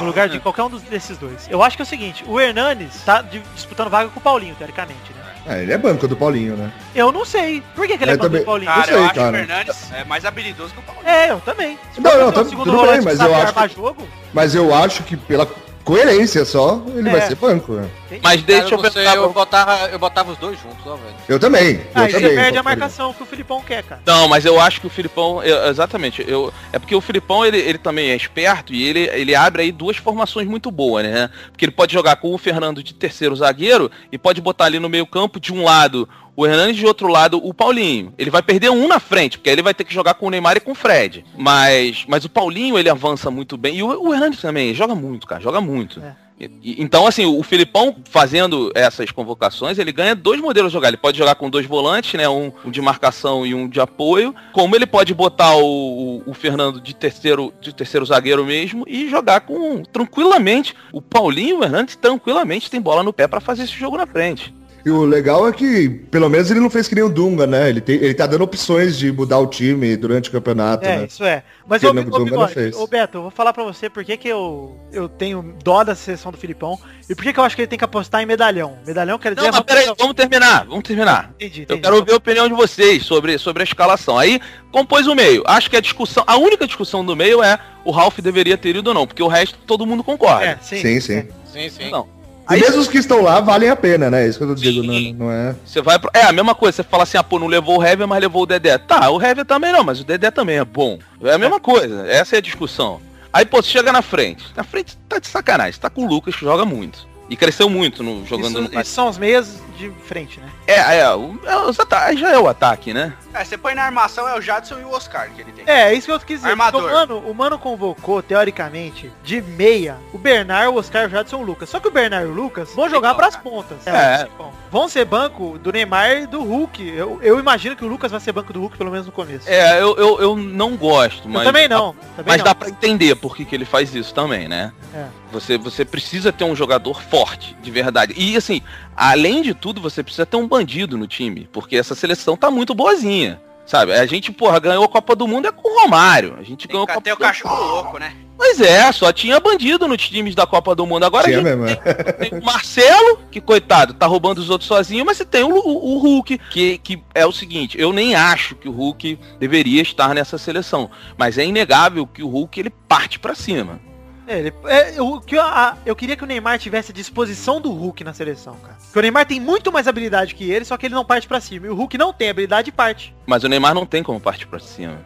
No lugar de qualquer um dos- desses dois. Eu acho que é o seguinte, o Hernanes tá di- disputando vaga com o Paulinho, teoricamente, né? É, ele é banco do Paulinho, né? Eu não sei. Por que, que ele é Eu banco também- do Paulinho? Cara, sei, eu acho cara. que o Fernandes é mais habilidoso que o Paulinho. É, eu também. Se Não, não, tá- tudo bem, que mas eu acho armar jogo, Mas eu acho que pela coerência só, ele É. vai ser banco, né? Mas deixa eu Cara, você, pensar. eu, botava, eu botava os dois juntos, ó, velho. Eu também. Eu aí você perde a marcação que o Filipão quer, cara. Não, mas eu acho que o Filipão, eu- exatamente, eu, é porque o Filipão ele, ele também é esperto e ele, ele abre aí duas formações muito boas, né? Porque ele pode jogar com o Fernando de terceiro zagueiro e pode botar ali no meio campo de um lado o Hernandes de outro lado o Paulinho. Ele vai perder um na frente, porque aí ele vai ter que jogar com o Neymar e com o Fred. Mas, mas o Paulinho ele avança muito bem e o, o Hernandes também joga muito, cara, joga muito. É. Então, assim, o Filipão fazendo essas convocações, ele ganha dois modelos de jogar. Ele pode jogar com dois volantes, né? Um, de marcação e um de apoio. Como ele pode botar o, o- Fernando de terceiro, de terceiro zagueiro mesmo e jogar com tranquilamente. O Paulinho e o Hernandes tranquilamente tem bola no pé para fazer esse jogo na frente. E o legal é que, pelo menos, ele não fez que nem o Dunga, né? Ele, tem, ele tá dando opções de mudar o time durante o campeonato, É, né? isso é. Mas, não- ô, Dunga não fez. ô, Beto, eu vou falar pra você por que, que eu, eu tenho dó da seleção do Filipão e por que, que eu acho que ele tem que apostar em medalhão. Medalhão quer dizer... Não, mas peraí, coisa- vamos terminar, vamos terminar. Entendi, Eu entendi. quero ouvir a opinião de vocês sobre, sobre a escalação. Aí compôs o meio. Acho que a discussão, a única discussão do meio é o Ralph deveria ter ido ou não, porque o resto todo mundo concorda. É, sim. Sim, sim. é. Sim, sim. Não. E mesmo os que estão lá valem a pena, né? Isso que eu digo, não, Sim. não é. Você vai pro... É a mesma coisa, você fala assim, ah, pô, não levou o Hever, mas levou o Dedé. Tá, o Hever também não, mas o Dedé também é bom. É a mesma coisa, essa é a discussão. Aí, pô, você chega na frente. Na frente tá de sacanagem, tá com o Lucas que joga muito. E cresceu muito no, jogando Isso, no. isso são os meias de frente, né? É, é, o, é os ata- aí já é o ataque, né? É, você põe na armação é o Jadson e o Oscar que ele tem. É, isso que eu quis dizer. Armador. O mano, o mano convocou, teoricamente, de meia, o Bernard, o Oscar, o Jadson e o Lucas. Só que o Bernard e o Lucas vão jogar pras pontas. É. Bom, Vão ser banco do Neymar e do Hulk. Eu, eu imagino que o Lucas vai ser banco do Hulk, pelo menos no começo. É, eu, eu, eu não gosto, mas. eu também não. Também Mas não. dá pra entender por que, que ele faz isso também, né? É. Você, você precisa ter um jogador forte, de verdade. E assim, além de tudo, você precisa ter um bandido no time, porque essa seleção tá muito boazinha. Sabe? A gente, porra, ganhou a Copa do Mundo é com o Romário. A gente Tem ganhou a Copa o do Mundo. cachorro louco, né? Pois é, só tinha bandido nos times da Copa do Mundo. Agora Tinha a gente mesmo, é. tem o Marcelo, que coitado, tá roubando os outros sozinho, mas você tem o, o- o Hulk, que, que é o seguinte, eu nem acho que o Hulk deveria estar nessa seleção, mas é inegável que o Hulk ele parte pra cima. É, ele- é, eu, o que eu, eu queria que o Neymar tivesse a disposição do Hulk na seleção, cara. Porque o Neymar tem muito mais habilidade que ele, só que ele não parte pra cima. E o Hulk não tem habilidade e parte. Mas o Neymar não tem como partir pra cima.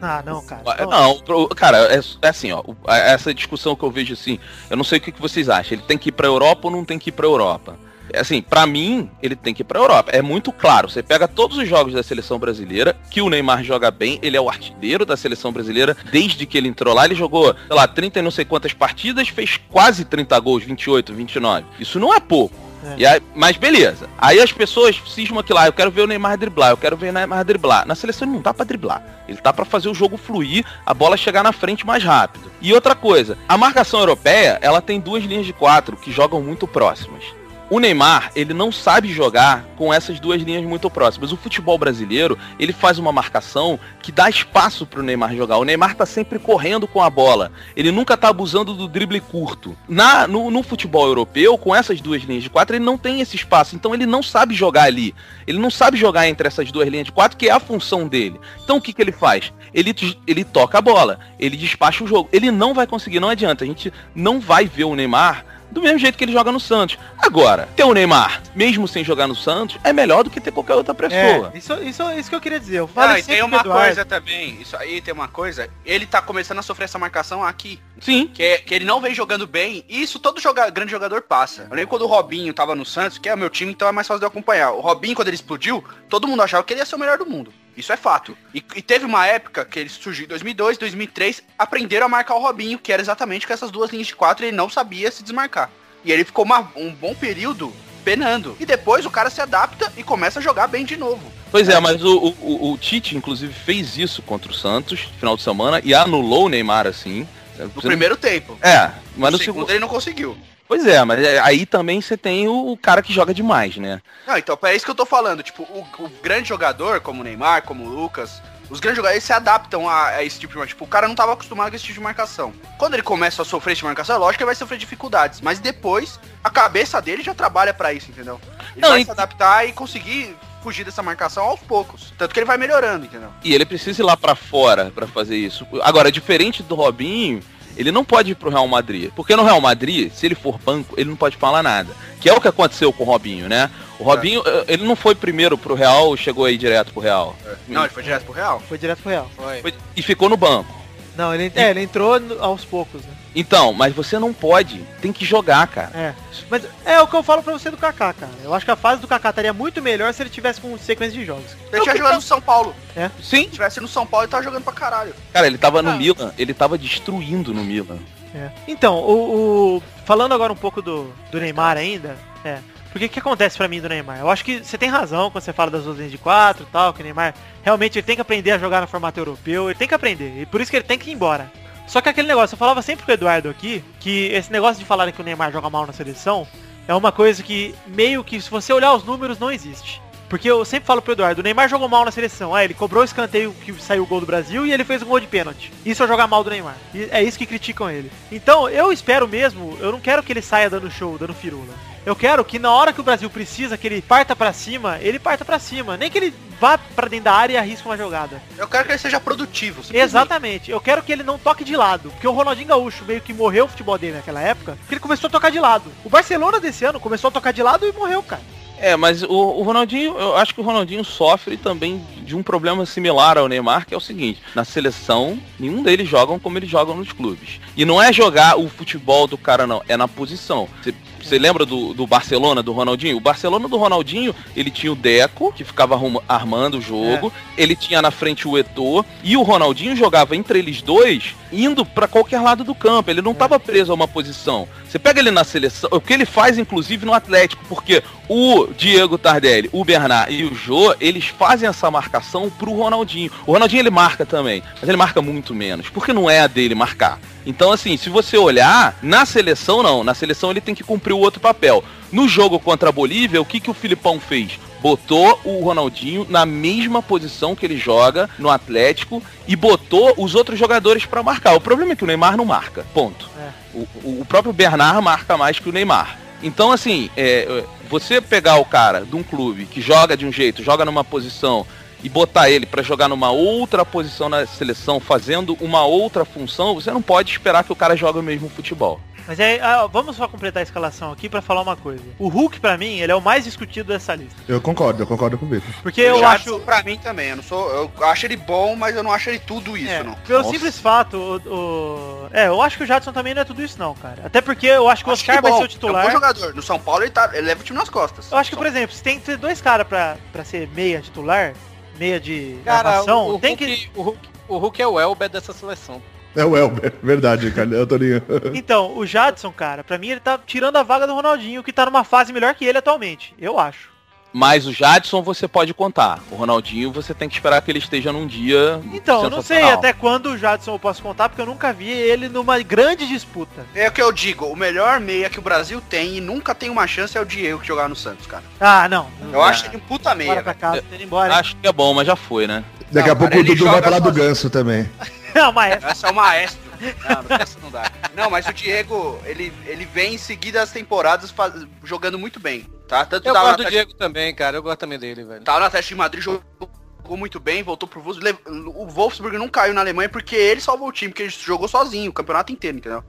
Ah, não, cara. Não, pro- cara, é, é assim, ó, essa discussão que eu vejo assim, eu não sei o que, que vocês acham, ele tem que ir pra Europa ou não tem que ir pra Europa? Assim, pra mim, ele tem que ir pra Europa. É muito claro. Você pega todos os jogos da seleção brasileira, que o Neymar joga bem, ele é o artilheiro da seleção brasileira desde que ele entrou lá. Ele jogou, sei lá, 30 e não sei quantas partidas, fez quase 30 gols, 28, 29. Isso não é pouco. E aí- mas beleza. Aí as pessoas cismam que lá, eu quero ver o Neymar driblar, eu quero ver o Neymar driblar. Na seleção ele não tá pra driblar. Ele tá pra fazer o jogo fluir, a bola chegar na frente mais rápido. E outra coisa, a marcação europeia, ela tem duas linhas de quatro que jogam muito próximas. O Neymar, ele não sabe jogar com essas duas linhas muito próximas. O futebol brasileiro, ele faz uma marcação que dá espaço pro Neymar jogar. O Neymar tá sempre correndo com a bola. Ele nunca tá abusando do drible curto. Na, no, no futebol europeu, com essas duas linhas de quatro, ele não tem esse espaço. Então ele não sabe jogar ali. Ele não sabe jogar entre essas duas linhas de quatro, que é a função dele. Então o que, que ele faz? Ele, ele toca a bola. Ele despacha o jogo. Ele não vai conseguir, não adianta. A gente não vai ver o Neymar do mesmo jeito que ele joga no Santos. Agora, ter o Neymar, mesmo sem jogar no Santos, é melhor do que ter qualquer outra pessoa. É, isso, isso, isso que eu queria dizer. Eu falei e tem uma coisa também, isso aí tem uma coisa, ele tá começando a sofrer essa marcação aqui. Sim. Que, é- que ele não vem jogando bem, e isso todo joga, grande jogador passa. Eu lembro quando o Robinho tava no Santos, que é o meu time, então é mais fácil de eu acompanhar. O Robinho, quando ele explodiu, todo mundo achava que ele ia ser o melhor do mundo. Isso é fato. E, e teve uma época que ele surgiu em 2002, 2003, aprenderam a marcar o Robinho, que era exatamente com essas duas linhas de quatro, e ele não sabia se desmarcar. E ele ficou uma- um bom período penando. E depois o cara se adapta e começa a jogar bem de novo. Pois é, mas o, o, o Tite, inclusive, fez isso contra o Santos no final de semana e anulou o Neymar assim. No primeiro tempo. É, mas no no segundo segundo. ele não conseguiu. Pois é, mas é- aí também você tem o, o cara que joga demais, né? Não, então é isso que eu tô falando. Tipo, o, o grande jogador, como o Neymar, como o Lucas, os grandes jogadores se adaptam a, a esse tipo de marcação. Tipo, o cara não tava acostumado com esse tipo de marcação. Quando ele começa a sofrer esse tipo de marcação, é lógico que ele vai sofrer dificuldades. Mas depois, a cabeça dele já trabalha pra isso, entendeu? Ele Não, vai e- se adaptar e conseguir fugir dessa marcação aos poucos. Tanto que ele vai melhorando, entendeu? E ele precisa ir lá pra fora pra fazer isso. Agora, diferente do Robinho, ele não pode ir pro Real Madrid. Porque no Real Madrid, se ele for banco, ele não pode falar nada. Que é o que aconteceu com o Robinho, né? O Robinho, eh, ele não foi primeiro pro Real, chegou aí direto pro Real. Não, ele foi direto pro Real. Foi direto pro Real. Foi- E ficou no banco. Não, ele, é, ele entrou aos poucos, né? Então, mas você não pode, tem que jogar, cara. É. Mas é o que eu falo pra você do Kaká, cara. Eu acho que a fase do Kaká estaria muito melhor se ele tivesse com sequência de jogos. Ele tinha jogando no São Paulo. É. Sim. Se tivesse no São Paulo, ele tava jogando pra caralho. Cara, ele tava no Ah. Milan, ele tava destruindo no Milan. É. Então, o, o- falando agora um pouco do, do Neymar ainda, é. Porque o que acontece pra mim do Neymar? Eu acho que você tem razão quando você fala das duas linhas de quatro e tal, que o Neymar realmente ele tem que aprender a jogar no formato europeu, ele tem que aprender, e por isso que ele tem que ir embora. Só que aquele negócio, eu falava sempre com o Eduardo aqui, que esse negócio de falarem que o Neymar joga mal na seleção, é uma coisa que meio que, se você olhar os números, não existe. Porque eu sempre falo pro Eduardo, o Neymar jogou mal na seleção. Ah, ele cobrou o escanteio que saiu o gol do Brasil e ele fez um gol de pênalti. Isso é jogar mal do Neymar. E é isso que criticam ele. Então, eu espero mesmo, eu não quero que ele saia dando show, dando firula. Eu quero que na hora que o Brasil precisa, que ele parta pra cima, ele parta pra cima. Nem que ele vá pra dentro da área e arrisque uma jogada. Eu quero que ele seja produtivo. Exatamente. Eu quero que ele não toque de lado. Porque o Ronaldinho Gaúcho meio que morreu o futebol dele naquela época, porque ele começou a tocar de lado. O Barcelona desse ano começou a tocar de lado e morreu, cara. É, mas o, o Ronaldinho, eu acho que o Ronaldinho sofre também de um problema similar ao Neymar, que é o seguinte, na seleção, nenhum deles jogam como eles jogam nos clubes. E não é jogar o futebol do cara, não, é na posição. Você- Você lembra do, do Barcelona, do Ronaldinho? O Barcelona do Ronaldinho, ele tinha o Deco, que ficava arruma- armando o jogo, ele tinha na frente o Eto'o, e o Ronaldinho jogava entre eles dois, indo pra qualquer lado do campo, ele não tava preso a uma posição. Você pega ele na seleção, o que ele faz inclusive no Atlético, porque o Diego Tardelli, o Bernard e o Jô, eles fazem essa marcação pro Ronaldinho. O Ronaldinho ele marca também, mas ele marca muito menos, porque não é a dele marcar. Então, assim, se você olhar, na seleção não, na seleção ele tem que cumprir o outro papel. No jogo contra a Bolívia, o que, que o Filipão fez? Botou o Ronaldinho na mesma posição que ele joga no Atlético e botou os outros jogadores pra marcar. O problema é que o Neymar não marca, ponto. O, o- o próprio Bernard marca mais que o Neymar. Então, assim, é, é, você pegar o cara de um clube que joga de um jeito, joga numa posição e botar ele pra jogar numa outra posição na seleção, fazendo uma outra função, você não pode esperar que o cara jogue o mesmo futebol. Mas é, ah, vamos só completar a escalação aqui pra falar uma coisa. O Hulk, pra mim, ele é o mais discutido dessa lista. Eu concordo, eu concordo com o Vitor. Porque eu Jadson, acho, pra mim também. Eu não sou. Eu acho ele bom, mas eu não acho ele tudo isso, é, não. pelo Nossa. simples fato, o, o- É, eu acho que o Jadson também não é tudo isso não, cara. Até porque eu acho que o Acho Oscar ele vai ser o É um titular. bom jogador. No São Paulo ele, tá, ele leva o time nas costas. Eu acho que, por exemplo, se tem que ter dois caras pra, pra ser meia titular, meia de Cara, gravação, o, o, tem Hulk, que... o, Hulk, o Hulk é o Elber dessa seleção. É o Elber, verdade, cara. É o Toninho. Então, o Jadson, cara, pra mim ele tá tirando a vaga do Ronaldinho, que tá numa fase melhor que ele atualmente. Eu acho. Mas o Jadson você pode contar. O Ronaldinho você tem que esperar que ele esteja num dia. Então, eu não sei até quando o Jadson eu posso contar, porque eu nunca vi ele numa grande disputa. É o que eu digo, o melhor meia que o Brasil tem e nunca tem uma chance é o Diego que jogar no Santos, cara. Ah, não. Eu acho ele um puta meia, Bora pra casa, indo embora. Acho que é bom, mas já foi, né? Daqui Não, a pouco cara, o ele Dudu vai falar do ganso também. Não, mas Essa é o maestro. Não, não, não dá. Não, mas o Diego, ele, ele vem em seguida as temporadas faz- jogando muito bem, tá? Tanto Eu gosto do Atlético- Diego também, cara. Eu gosto também dele, velho. Tava no Atlético de Madrid, jogou muito bem, voltou pro Wolfsburg. O Wolfsburg não caiu na Alemanha porque ele salvou o time, porque ele jogou sozinho o campeonato inteiro, entendeu?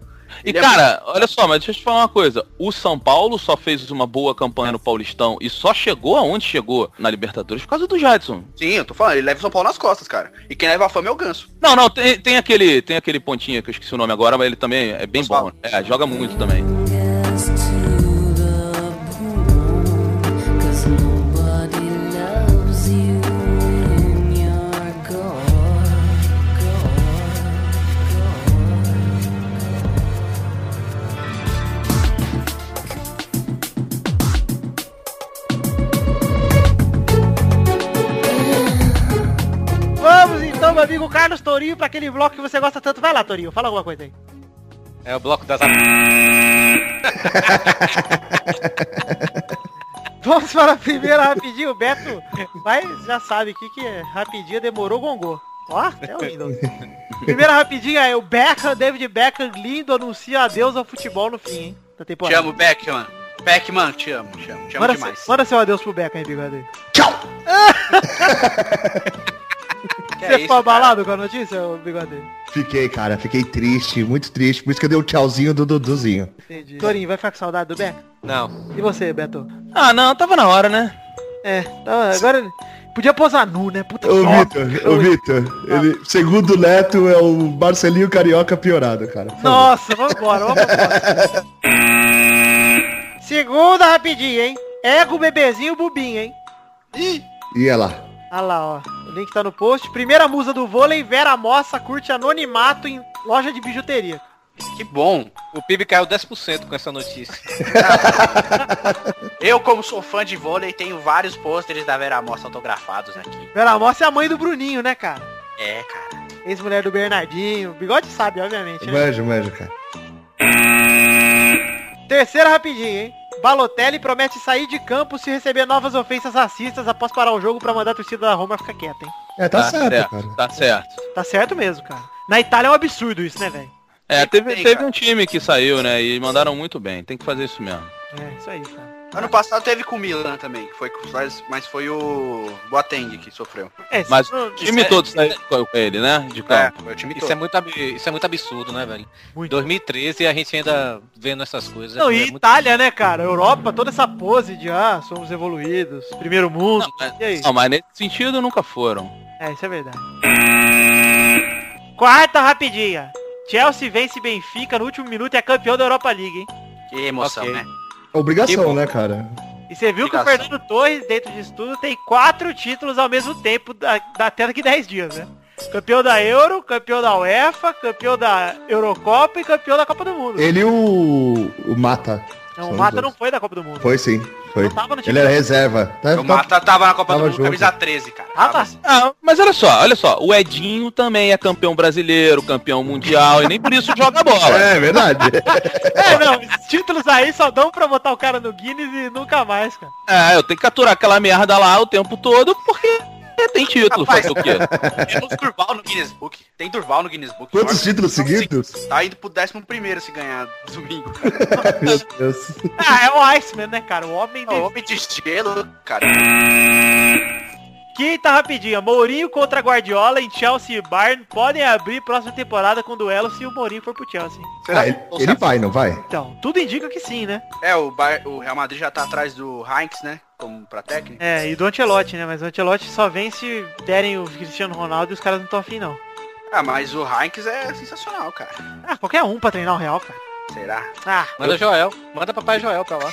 E Ele é cara, olha só, mas deixa eu te falar uma coisa. O São Paulo só fez uma boa campanha no Paulistão e só chegou aonde chegou na Libertadores por causa do Jadson. Sim, eu tô falando, ele leva o São Paulo nas costas, cara. E quem leva a fama é o Ganso. Não, não, tem, tem aquele tem aquele pontinho que eu esqueci o nome agora, mas ele também é bem bom. Osvaldo. É, joga muito também. Meu amigo Carlos Tourinho, pra aquele bloco que você gosta tanto. Vai lá, Tourinho, fala alguma coisa aí. É o bloco das... Vamos para a primeira rapidinho, Beto. Mas já sabe aqui que é rapidinho demorou gongô. Ó, é o Windows. Primeira rapidinha é o Beckham, David Beckham, lindo, anuncia adeus ao futebol no fim, hein? Da Te temporada. amo, Beckman. Beckman, te amo, te amo. Te amo Manda, demais. manda seu adeus pro Beckham aí, bigode. Tchau! Que Você é ficou isso, cara? abalado com a notícia, ô bigode? Fiquei, cara, fiquei triste, muito triste. Por isso que eu dei um tchauzinho do Duduzinho. Entendi. Torinho, vai ficar com saudade do Beckham? Não. E você, Beto? Ah, não, tava na hora, né? É, tá, agora podia posar nu, né? Puta Ô, Vitor, ô, Vitor, ele, segundo o Neto, é o Marcelinho Carioca piorado, cara. Nossa, vamos embora, vamos embora. Segunda rapidinho, hein? Ego, bebezinho, bubinho, hein? Ia lá. Olha lá, ó. O link tá no post. Primeira musa do vôlei, Vera Mossa curte anonimato em loja de bijuteria. Que bom. O PIB caiu 10% com essa notícia. Eu, como sou fã de vôlei, tenho vários pôsteres da Vera Mossa autografados aqui. Vera Mossa é a mãe do Bruninho, né, cara? É, cara. Ex-mulher do Bernardinho. Bigode sabe, obviamente, né? Manjo, manjo, cara. Terceira rapidinho, hein? Balotelli promete sair de campo se receber novas ofensas racistas após parar o jogo pra mandar a torcida da Roma ficar quieta, hein? É, tá, certo, cara. Tá certo. Tá certo mesmo, cara. Na Itália é um absurdo isso, né, velho? É, teve, tem, teve um time que saiu, né? E mandaram muito bem. Tem que fazer isso mesmo. É, isso aí, cara. Ano passado teve com o Milan também, que foi, mas, mas foi o Boateng que sofreu. É, Mas o time é- todo saiu com ele, né? De É, campo. foi o time Isso todo. é, muito, isso é muito absurdo, né, velho? Muito. 2013 e a gente ainda vendo essas coisas. Não, é e muito- Itália, né, cara? Europa, toda essa pose de, ah, somos evoluídos, primeiro mundo. Não, mas- E aí? Não, mas nesse sentido nunca foram. É, isso é verdade. Quarta rapidinha. Chelsea vence Benfica no último minuto e é campeão da Europa League, hein? Que emoção, Ok. né? Que Obrigação, bom. né, cara? E você viu que o Obrigação. Fernando Torres, dentro disso tudo, tem quatro títulos ao mesmo tempo, da, da até daqui 10 dias, né? Campeão da Euro, campeão da UEFA, campeão da Eurocopa e campeão da Copa do Mundo. Ele o, o Mata. Não, o Mata não foi da Copa do Mundo. Foi sim, foi. Não tava no time Ele era reserva. Tá, O tá- Mata tava na Copa tava do Mundo, junto. camisa 13, cara. Ah, tá. Tava- Ah, mas olha só, olha só. O Edinho também é campeão brasileiro, campeão mundial, e nem por isso joga bola. É verdade. É, não, esses títulos aí só dão pra botar o cara no Guinness e nunca mais, cara. É, eu tenho que capturar aquela merda lá o tempo todo, porque tem título, Rapaz. fazer o quê? Temos Durval no Guinness Book. Tem Durval no Guinness Book. Quantos títulos seguidos? Tá indo pro 11 primeiro se ganhar domingo. cara. Meu Deus. Ah, é o Iceman, né, cara? O homem É o de... homem de gelo, cara. Quinta rapidinha. Mourinho contra Guardiola em Chelsea e Bayern podem abrir próxima temporada com duelo se o Mourinho for pro Chelsea. Ah, ele, ele vai, não vai? Então, tudo indica que sim, né? É, o, Bar- o Real Madrid já tá atrás do Heinz, né? Como pra técnico. É, e do Ancelotti, né? Mas o Ancelotti só vem se derem o Cristiano Ronaldo e os caras não estão afim, não. Ah, mas o Heinz é sensacional, cara. Ah, qualquer um pra treinar o Real, cara. Será? Ah, Manda Joel. Manda papai Joel pra lá.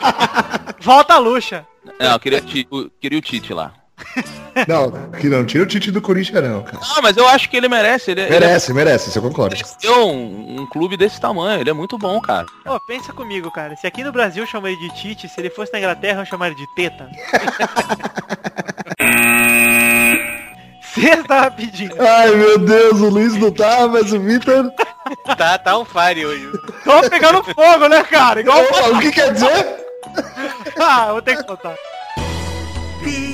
volta a luxa. Não, eu queria, o- queria o Tite lá. Não, que não tira o Tite do Corinthians, não, cara. Ah, mas eu acho que ele merece. Ele, ele é- Merece, merece, isso eu concordo. é um, um clube desse tamanho, ele é muito bom, cara. Pô, pensa comigo, cara. Se aqui no Brasil chama ele de Tite, se ele fosse na Inglaterra, eu chamaria ele de Teta. Sexta rapidinho. Ai, meu Deus, o Luiz não tá, mas o Vitor... tá, tá on fire hoje. Tô pegando fogo, né, cara? Igual Opa, o que quer dizer? Ah, vou ter que contar.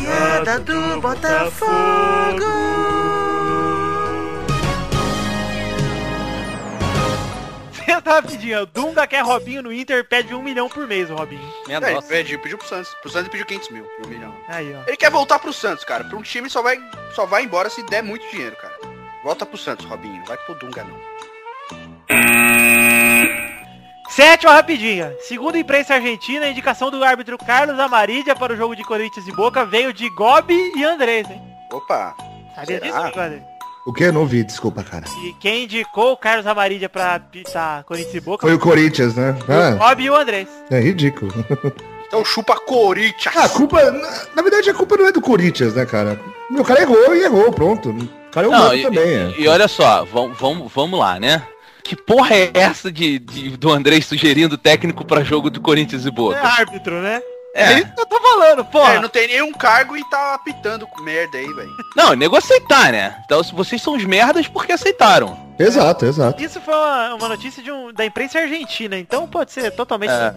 Piada do Botafogo. Rapidinho. Dunga quer Robinho no Inter, pede um milhão por mês o Robinho. Minha É, ele nossa. pediu, pediu pro Santos. Pro Santos ele pediu 500 mil, um milhão. Aí, ó. Ele quer voltar pro Santos, cara. Pra um time só vai, só vai embora se der muito dinheiro, cara. Volta pro Santos, Robinho. Não vai pro Dunga, não. Sétima rapidinha. Segundo a imprensa argentina, a indicação do árbitro Carlos Amarídia para o jogo de Corinthians e Boca veio de Gobi e Andrés, hein? Opa. Sabia Será? disso, André? O que? Não ouvi, desculpa, cara. E quem indicou o Carlos Amarídia pra pitar Corinthians e Boca Foi o Corinthians, né? o Ah, Gobi e o Andrés. é ridículo. Então chupa Corinthians. Ah, a culpa... Na, na verdade, a culpa não é do Corinthians, né, cara? Meu cara errou e errou, pronto. O cara é Não, humano e, também, e- é. e olha só, vamos, vamos, vamos lá, né? Que porra é essa de, de- do André sugerindo técnico pra jogo do Corinthians e É Boca? árbitro, né? É. É isso que eu tô falando, porra. É, não tem nenhum cargo e tá apitando com merda aí, velho. Não, é nego aceitar, né? Então se vocês são os merdas porque aceitaram. Exato, exato. Isso foi uma, uma notícia de um, da imprensa argentina, então pode ser totalmente... É.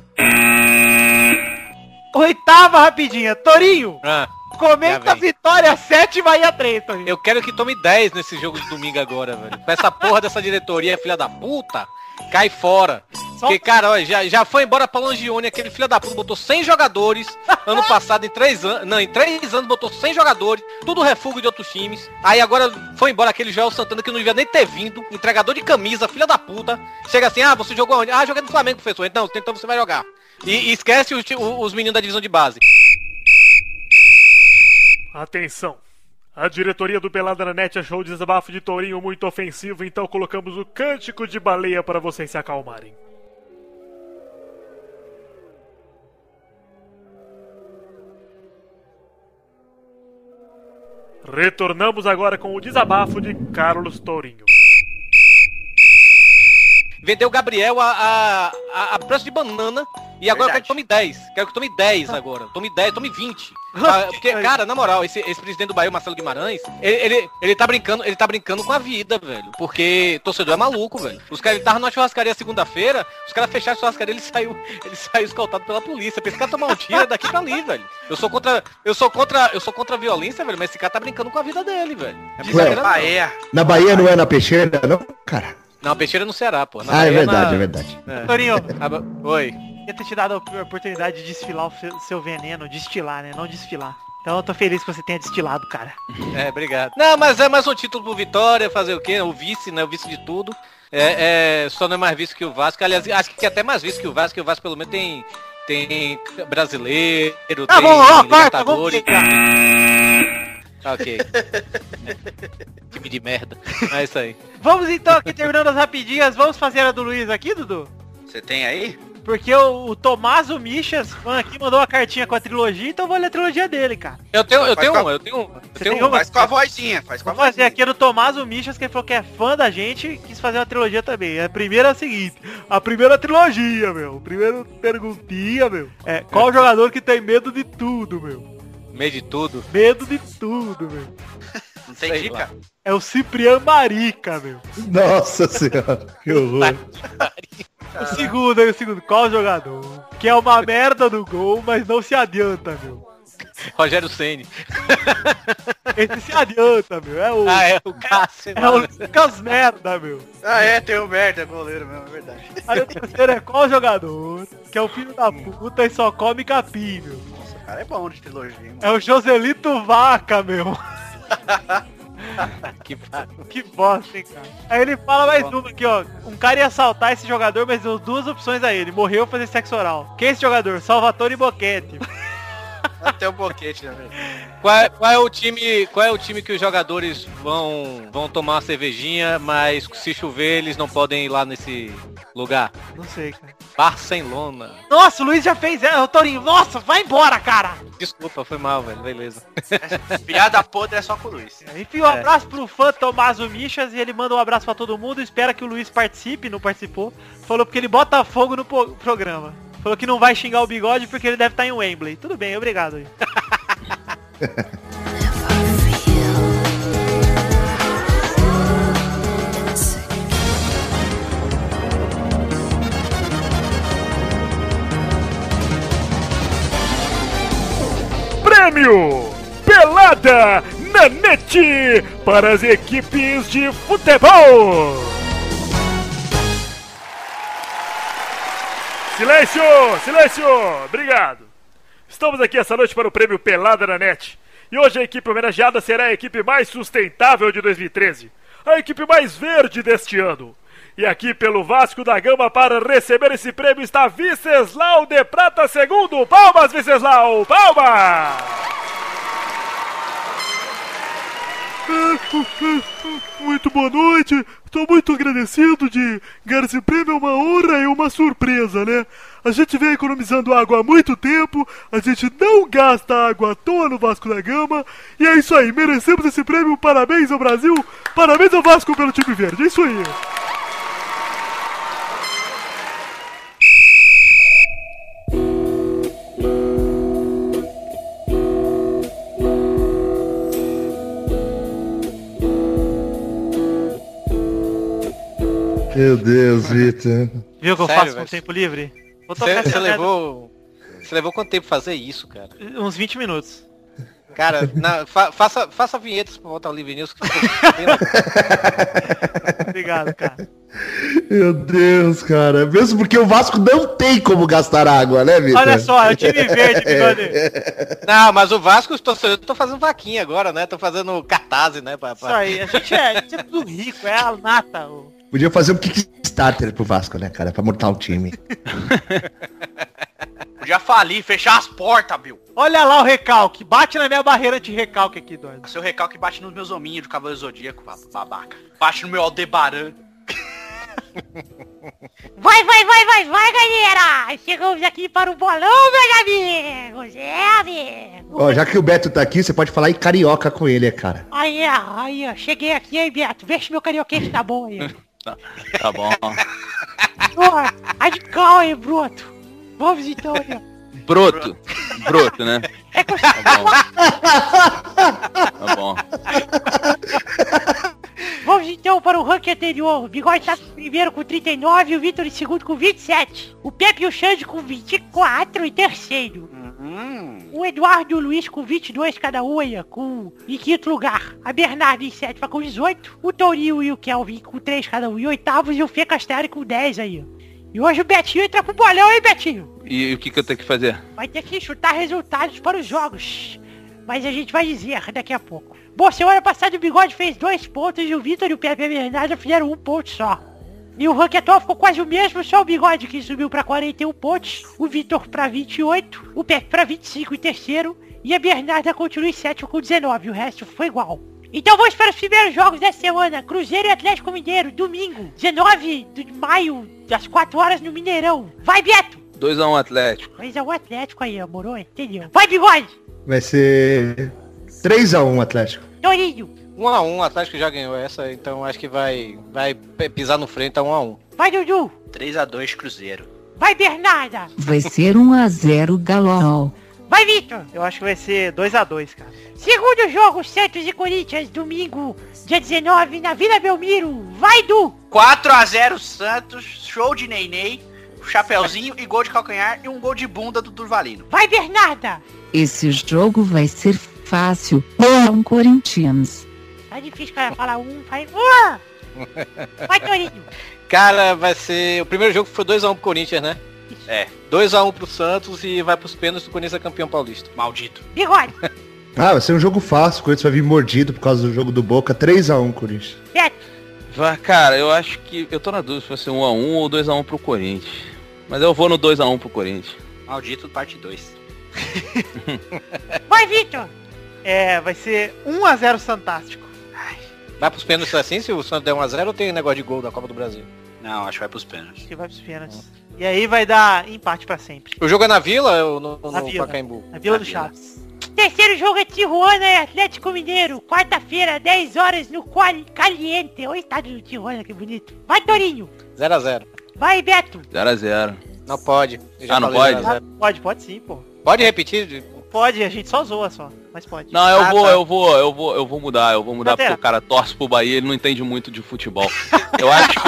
Oitava rapidinha. Torinho, Ah, comenta vitória 7 Bahia 3, Torinho. eu quero que tome 10 nesse jogo de domingo agora, velho. Com essa porra dessa diretoria, filha da puta, cai fora. Só- Porque, cara, ó, já, já foi embora pra Longione, aquele filho da puta botou 100 jogadores ano passado, em 3 anos. Não, em 3 anos botou 100 jogadores, tudo refúgio de outros times. Aí agora foi embora aquele Joel Santana que não devia nem ter vindo, entregador de camisa, filha da puta. Chega assim, ah, você jogou onde? Ah, joguei no Flamengo, professor. Então, então você vai jogar. E, e esquece os meninos da divisão de base. Atenção! A diretoria do Pelada na Net achou o desabafo de Tourinho muito ofensivo, então colocamos o cântico de baleia para vocês se acalmarem. Retornamos agora com o desabafo de Carlos Tourinho. Vendeu o Gabriel a, a, a, a preço de banana. E agora eu quero que tome 10. Quero que tome 10 agora. Tome 10, tome 20. Ah, porque, cara, na moral, esse, esse presidente do Bahia, o Marcelo Guimarães, ele, ele, ele tá brincando, ele tá brincando com a vida, velho. Porque torcedor é maluco, velho. Os caras, ele tava numa churrascaria segunda-feira, os caras fecharam a churrascaria, ele saiu, ele saiu escoltado pela polícia. Pra esse cara tomar um tiro daqui pra ali, velho. Eu sou contra, eu sou contra, eu sou contra a violência, velho, mas esse cara tá brincando com a vida dele, velho. É brincadeira, não. Bahia. Na Bahia não é na peixeira, não, cara? Não, Peixeira no Ceará, pô. Na Ah, é Bahia, verdade, na- é verdade. É. Torinho, Ah, ba- Oi. ia ter te dado a op- oportunidade de desfilar o seu veneno, destilar, né? Não desfilar. Então eu tô feliz que você tenha destilado, cara. É, obrigado. Não, mas é mais um título pro Vitória, fazer o quê? O vice, né? O vice de tudo. É, é, só não é mais vice que o Vasco. Aliás, acho que é até mais vice que o Vasco, que o Vasco pelo menos tem. Tem brasileiro, Tá tem bom, ó, corta, vamos Libertadores. pegar. Ok. Time de merda. É isso aí. Vamos então aqui terminando as rapidinhas. Vamos fazer a do Luiz aqui, Dudu? Você tem aí? Porque o, o Tomaso Michas, fã aqui, mandou uma cartinha com a trilogia, então eu vou ler a trilogia dele, cara. Eu tenho, eu Faz tenho um, eu tenho um. Eu Você tenho tem um. uma? Faz com a vozinha, faz com a Vamos fazer vozinha. aqui a do Tomaso Michas, que ele falou que é fã da gente e quis fazer uma trilogia também. A primeira é a seguinte, a primeira trilogia, meu. Primeiro perguntinha, meu. É, qual jogador que tem medo de tudo, meu? Meio de tudo. Medo de tudo, meu. Não tem Sei dica? lá. É o Cipriano Marica, meu. Nossa senhora, que horror. O segundo aí, o segundo. Qual jogador? Que é uma merda no gol, mas não se adianta, meu. Rogério Ceni. Esse se adianta, meu. É o, Ah, é o Cássio. é o mano. Lucas Merda, meu. Ah, é, tem o merda, goleiro mesmo, é verdade. Aí o terceiro é qual jogador? Que é o filho da puta e só come capim, meu. Cara é bom de trilogia, hein, mano. É o Joselito Vaca, meu. Que. Que bosta, hein, cara. Aí ele fala mais uma aqui, ó. Um cara ia assaltar esse jogador, mas deu duas opções a ele. Morreu ou fazer sexo oral. Quem é esse jogador? Salvatore Boquete. Até o boquete também. Qual é, qual é o time, qual é o time que os jogadores vão vão tomar uma cervejinha, mas se chover eles não podem ir lá nesse lugar? Não sei, cara. Barcelona. Nossa, o Luiz já fez. É, o Torinho. Nossa, vai embora, cara. Desculpa, foi mal, velho. Beleza. Piada podre é só com o Luiz. Enfim, um abraço pro fã Tomaso Michas e ele manda um abraço pra todo mundo. Espera que o Luiz participe, não participou. Falou porque ele bota fogo no programa. Falou que não vai xingar o bigode porque ele deve estar em Wembley. Tudo bem, obrigado. Prêmio Pelada na net para as equipes de futebol. Silêncio, silêncio, obrigado. Estamos aqui essa noite para o prêmio Pelada na net. E hoje a equipe homenageada será a equipe mais sustentável de 2013. A equipe mais verde deste ano. E aqui pelo Vasco da Gama para receber esse prêmio está Viceslau de Prata segundo. Palmas, Viceslau! Palmas! Muito boa noite. Estou muito agradecido de ganhar esse prêmio. É uma honra e uma surpresa, né? A gente vem economizando água há muito tempo. A gente não gasta água à toa no Vasco da Gama. E é isso aí. Merecemos esse prêmio. Parabéns ao Brasil. Parabéns ao Vasco pelo time verde. É isso aí. Meu Deus, Vitor. Viu o que eu Sério, faço com o tempo livre? Vou tocar Você essa você levou. Você levou quanto tempo fazer isso, cara? uns 20 minutos. Cara, na- fa- faça, faça vinhetas pra voltar ao Live News. Obrigado, cara. Meu Deus, cara. Mesmo porque o Vasco não tem como gastar água, né, Vitor? Olha só, é o time verde, bigode. Não, mas o Vasco, os torcedores estão fazendo vaquinha agora, né? Estão fazendo cartaz, né? Pra, Isso pra... aí, a gente é, a gente é tudo rico, é a nata. o- Podia fazer um Kickstarter pro Vasco, né, cara? Pra montar um time. Podia falir, fechar as portas, Bill. Olha lá o recalque, bate na minha barreira de recalque aqui, Eduardo. Seu recalque bate nos meus hominhos do Cavaleiro Zodíaco, ba- babaca. Bate no meu Aldebaran. Vai, vai, vai, vai, vai, galera! Chegamos aqui para o bolão, meus amigos! É, amigo! Ó, já que o Beto tá aqui, você pode falar em carioca com ele, é, cara. Aí, ó, aí, ó, cheguei aqui, hein, Beto? Vê se meu carioquês tá bom aí. Tá bom. Ó, radical, hein, broto? Vamos então, aí. Broto. Broto, né? É que eu Tá bom. Tá bom. Vamos então para o ranking anterior. O Bigode tá primeiro com 39 e o Vitor em segundo com 27. O Pepe e o Xande com 24 em terceiro. O Eduardo e o Luiz com 22 cada ó, com em quinto lugar. A Bernarda em sétima com 18. O Tourinho e o Kelvin com 3 cada um em oitavos e o Fê Castelli com 10 aí. E hoje o Betinho entra pro bolão, hein, Betinho? E, o que, que eu tenho que fazer? Vai ter que chutar resultados para os jogos. Mas a gente vai dizer daqui a pouco. Bom, semana passada o Bigode fez dois pontos e o Vitor e o Pepe e a Bernarda fizeram um ponto só. E o ranking atual ficou quase o mesmo, só o Bigode que subiu para 41 pontos, o Vitor para 28, o Pepe para 25 em terceiro e a Bernarda continua em sétimo com 19, o resto foi igual. Então vamos para os primeiros jogos da semana. Cruzeiro e Atlético Mineiro, domingo, 19 de maio, às 4 horas no Mineirão. Vai, Beto! 2x1 Atlético. Mas é o Atlético aí, amorou? Entendeu? Vai, Bigode! Vai ser 3x1 Atlético. Torinho! 1x1, o Atlético já ganhou essa, então acho que vai, vai pisar no freio, tá 1x1. Vai, Dudu! 3x2 Cruzeiro. Vai, Bernarda! Vai ser 1 a 0 Galol. Vai, Vitor! Eu acho que vai ser 2x2, cara. Segundo jogo, Santos e Corinthians, domingo, dia 19, na Vila Belmiro. Vai, Du! 4x0 Santos, show de Ney chapeuzinho e gol de calcanhar e um gol de bunda do Turvalino. Vai, Bernarda! Esse jogo vai ser fácil. É um Corinthians. Tá difícil, cara, falar um, vai... Ah! Vai, Torinho! Cara, vai ser... O primeiro jogo foi 2x1 pro Corinthians, né? Isso. É. 2x1 pro Santos e vai pros pênaltis do Corinthians é campeão paulista. Maldito. Bigode. Ah, vai ser um jogo fácil. O Corinthians vai vir mordido por causa do jogo do Boca. 3x1, Corinthians. Beto. Vai, cara, eu acho que. Eu tô na dúvida se vai ser 1x1 ou 2x1 pro Corinthians. Mas eu vou no 2x1 pro Corinthians. Maldito parte 2. Vai, Vitor. É, vai ser 1x0 Fantástico. Vai pros pênaltis assim, se o Santos der 1x0 ou tem negócio de gol da Copa do Brasil? Não, acho que vai pros pênaltis. Que vai pros pênaltis. E aí vai dar empate pra sempre. O jogo é na Vila ou no, no Na Vila. Pacaembu? Na Vila Na do Vila. Chaves. Terceiro jogo é Tijuana e Atlético Mineiro. Quarta-feira, 10 horas no Quali- Caliente. Olha o estádio do Tijuana, que bonito. Vai, Torinho. 0x0. Vai, Beto. 0x0. Não pode. Ah, não pode? 0 a 0. Ah, pode, pode sim, pô. Pode repetir? Pode, a gente só zoa só, mas pode. Não, eu Ah, vou, tá. eu vou, eu vou, eu vou mudar, eu vou mudar Pantera. porque o cara torce pro Bahia, ele não entende muito de futebol. Eu acho que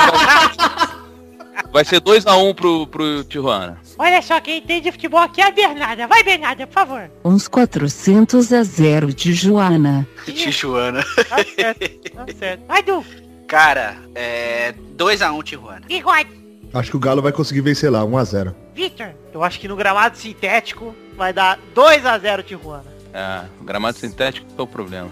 vai, ser 2x1 pro, pro Tijuana. Olha só, quem entende de futebol aqui é a Bernarda. Vai, Bernarda, por favor. Uns 400 a 0 de Joana. Tijuana. Tá certo, tá certo. Vai, Du. Cara, é 2x1 Tijuana. Bigode. Acho que o Galo vai conseguir vencer lá, 1x0. Vitor. Eu acho que no gramado sintético vai dar 2x0 Tijuana. É, o gramado sintético é o problema.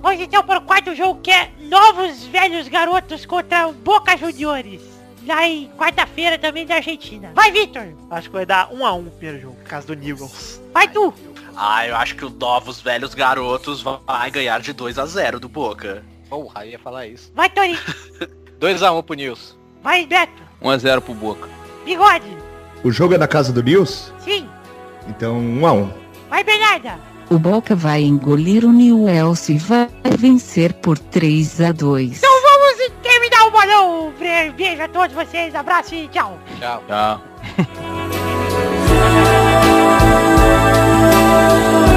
Vamos então para o quarto jogo que é Novos Velhos Garotos contra o Boca Juniors. Lá em quarta-feira também da Argentina. Vai, Vitor. Acho que vai dar 1x1 o primeiro jogo, por causa do Newgans. Vai, Du. Ah, eu acho que o Novos Velhos Garotos vai ganhar de 2x0 do Boca. Porra, ia falar isso. Vai, Torinho. 2x1 pro Nilson. Vai, Beto. 1x0 pro Boca. Bigode. O jogo é na casa do Nils? Sim. Então 1x1. Vai, Bernarda. O Boca vai engolir o Newell's e vai vencer por 3 a 2. Então vamos terminar o bolão. Bre- Beijo a todos vocês. Abraço e tchau. Tchau. Tchau.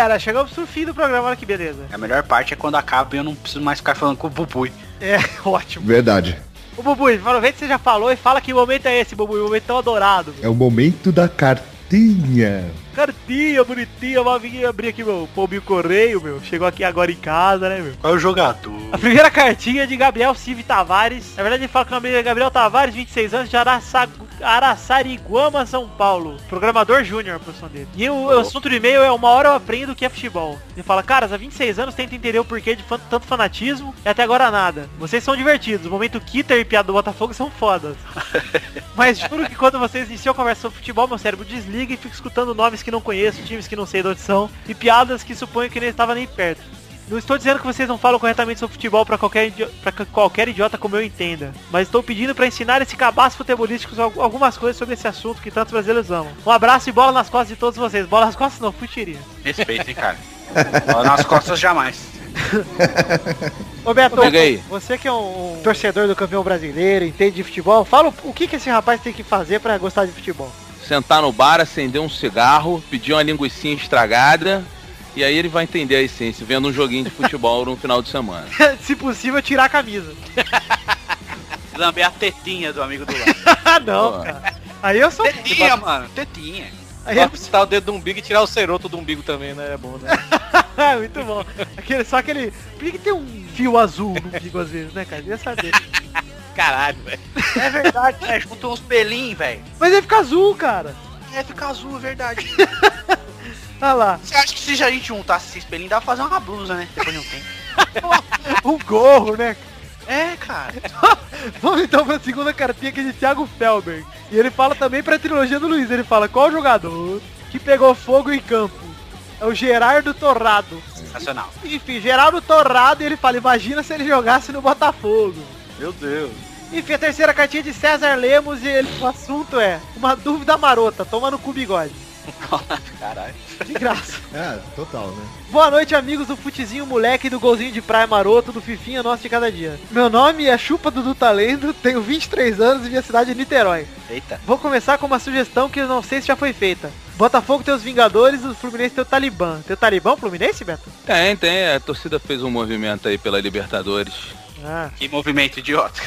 galera, chegamos pro fim do programa, olha que beleza. A melhor parte é quando acaba e eu não preciso mais ficar falando com o Bubui. É, ótimo. Verdade. Ô, Bubu, aproveita que você já falou e fala que momento é esse, Bubu, um momento tão adorado. É o momento da cartinha. Cartinha bonitinha, mal vim abrir aqui meu pombinho correio, meu. Chegou aqui agora em casa, né, meu? Qual é o jogador? A primeira cartinha é de Gabriel Civi Tavares. Na verdade, ele fala que o nome dele é Gabriel Tavares, 26 anos, de Araça... Araçariguama, São Paulo. Programador júnior, a profissão dele. E o, o assunto do e-mail é uma hora eu aprendo o que é futebol. Ele fala, caras, há 26 anos tento entender o porquê de tanto fanatismo e até agora nada. Vocês são divertidos. O momento Kitter e piada do Botafogo são fodas. Mas juro que quando vocês iniciam a conversa sobre futebol, meu cérebro desliga e fica escutando nomes que não conheço, times que não sei de onde são e piadas que suponho que nem estava nem perto. Não estou dizendo que vocês não falam corretamente sobre futebol para qualquer, idi- pra que qualquer idiota como eu entenda, mas estou pedindo para ensinar esse cabaço futebolístico al- algumas coisas sobre esse assunto que tantos brasileiros amam. Um abraço e bola nas costas de todos vocês. Bola nas costas não, futiria. Respeito, hein, cara. Bola nas costas jamais. Ô Beto, você que é um, torcedor do campeão brasileiro, entende de futebol, fala o, que, que esse rapaz tem que fazer para gostar de futebol. Sentar no bar, acender um cigarro, pedir uma linguicinha estragada. E aí ele vai entender a essência, vendo um joguinho de futebol no final de semana. Se possível, tirar a camisa. Lamber a tetinha do amigo do lado. Ah, não, Pô. cara. Aí eu sou... Tetinha, mano. Tetinha. Aí eu... Citar o dedo do umbigo e tirar o ceroto do umbigo também, né? É bom, né? Muito bom. Aquele, só aquele... Por que, que tem um fio azul no umbigo às vezes, né, cara? Devia saber. Caralho, velho. É verdade, é, juntou uns pelinhos, velho. Mas ele fica azul, cara. É, fica azul, é verdade. Olha lá. Você acha que se a gente juntasse esses pelinhos, dá pra fazer uma blusa, né? Depois de um tempo. Um gorro, né? É, cara. Vamos então pra segunda cartinha que é de Thiago Felberg. E ele fala também pra trilogia do Luiz. Ele fala, qual jogador que pegou fogo em campo? É o Gerardo Torrado. Sensacional. Enfim, Gerardo Torrado e ele fala, imagina se ele jogasse no Botafogo. Meu Deus. Enfim, a terceira cartinha é de César Lemos e ele, o assunto é uma dúvida marota, toma no cu bigode. Caralho. De graça. É, total, né? Boa noite, amigos do Futezinho Moleque do Golzinho de Praia Maroto, do Fifinha Nosso de Cada Dia. Meu nome é Chupa Dudu Talento, tenho 23 anos e minha cidade é Niterói. Eita. Vou começar com uma sugestão que eu não sei se já foi feita. Botafogo tem os Vingadores, o Fluminense tem o Talibã. Tem o Talibã, o Fluminense, Beto? Tem, tem. A torcida fez um movimento aí pela Libertadores. Ah. Que movimento idiota.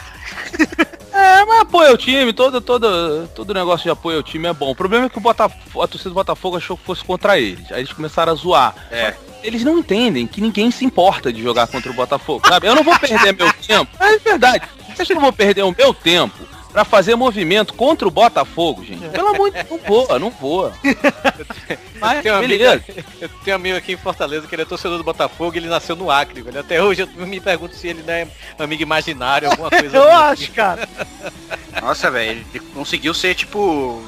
É, mas apoia o time, todo, todo, todo negócio de apoio ao time é bom. O problema é que o Botafogo, a torcida do Botafogo achou que fosse contra eles. Aí eles começaram a zoar. É. Eles não entendem que ninguém se importa de jogar contra o Botafogo, sabe? Eu não vou perder meu tempo. É verdade. Você acha que eu vou perder o meu tempo pra fazer movimento contra o Botafogo, gente? Pelo amor de Deus, não voa, não voa. Mas, Tem um amigo, beleza. eu tenho um amigo aqui em Fortaleza que ele é torcedor do Botafogo e ele nasceu no Acre, velho. Até hoje eu me pergunto se ele não é amigo imaginário, alguma coisa Eu assim. acho, cara. Nossa, velho, ele conseguiu ser, tipo,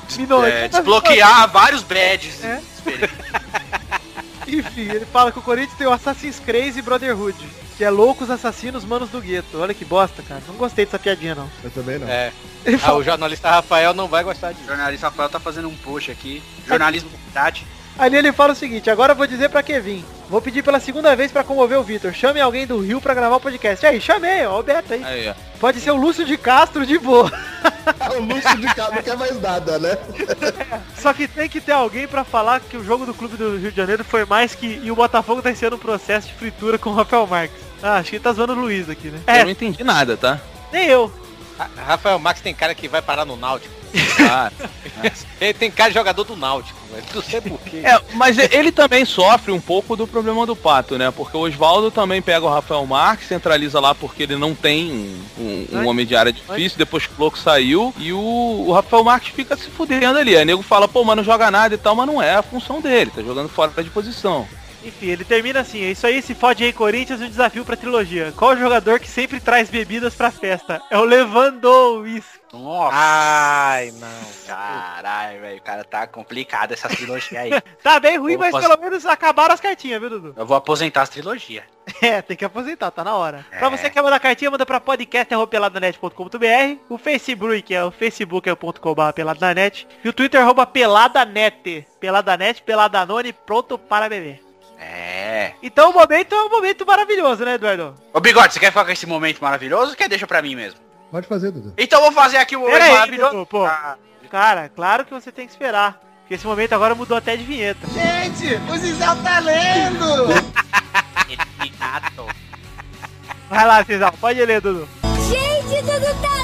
é, desbloquear vários badges. É. Enfim, ele fala que o Corinthians tem o Assassin's Creed e Brotherhood. Que é loucos assassinos, manos do gueto. Olha que bosta, cara. Não gostei dessa piadinha, não. Eu também não. É. Ah, o jornalista Rafael não vai gostar O disso. jornalista Rafael tá fazendo um post aqui. Jornalismo de verdade. Ali ele fala o seguinte, agora eu vou dizer pra Kevin. Vou pedir pela segunda vez pra comover o Vitor. Chame alguém do Rio pra gravar o podcast. Aí, chamei, ó, o Beto aí. Aí, ó. Pode ser o Lúcio de Castro de boa. o Lúcio de casa não quer mais nada, né? Só que tem que ter alguém pra falar que o jogo do Clube do Rio de Janeiro foi mais que... E o Botafogo tá iniciando um processo de fritura com o Rafael Marques. Ah, acho que ele tá zoando o Luiz aqui, né? Eu É, não entendi nada, tá? nem eu. Ra- Rafael Max tem cara que vai parar no Náutico. Ah, Ele tem cara de jogador do Náutico, velho. Não sei porquê. É, mas ele também sofre um pouco do problema do Pato, né? Porque o Oswaldo também pega o Rafael Marques, centraliza lá porque ele não tem um, um- um Ai. homem de área difícil, depois que o Louco saiu, e o, o Rafael Marques fica se fudendo ali. Aí o nego fala, pô, mas não joga nada e tal, mas não é a função dele, tá jogando fora de posição. Enfim, ele termina assim, é isso aí, se fode aí Corinthians, um desafio pra trilogia. Qual o jogador que sempre traz bebidas pra festa? É o Lewandowski. Nossa. Ai, não. Caralho, velho. O cara tá complicado essa trilogia aí. Tá bem ruim, Vou mas pelo menos acabaram as cartinhas, viu, Dudu? Eu vou aposentar as trilogias. É, tem que aposentar, tá na hora. É. Pra você que quer mandar cartinha, manda pra podcast.peladanet.com.br O Facebook, que é o facebook.com.br peladanet. E o Twitter, arroba peladanet. Peladanet, peladanone, pronto para beber. É. Então o momento é um momento maravilhoso, né, Eduardo? Ô, Bigode, você quer ficar com esse momento maravilhoso ou quer deixar pra mim mesmo? Pode fazer, Dudu. Então eu vou fazer aqui o momento Pera aí, maravilhoso. Dudu, pô. Ah, Cara, claro que você tem que esperar. Porque esse momento agora mudou até de vinheta. Renato. Vai lá, Cisal, pode ler, Dudu. Gente, tudo tá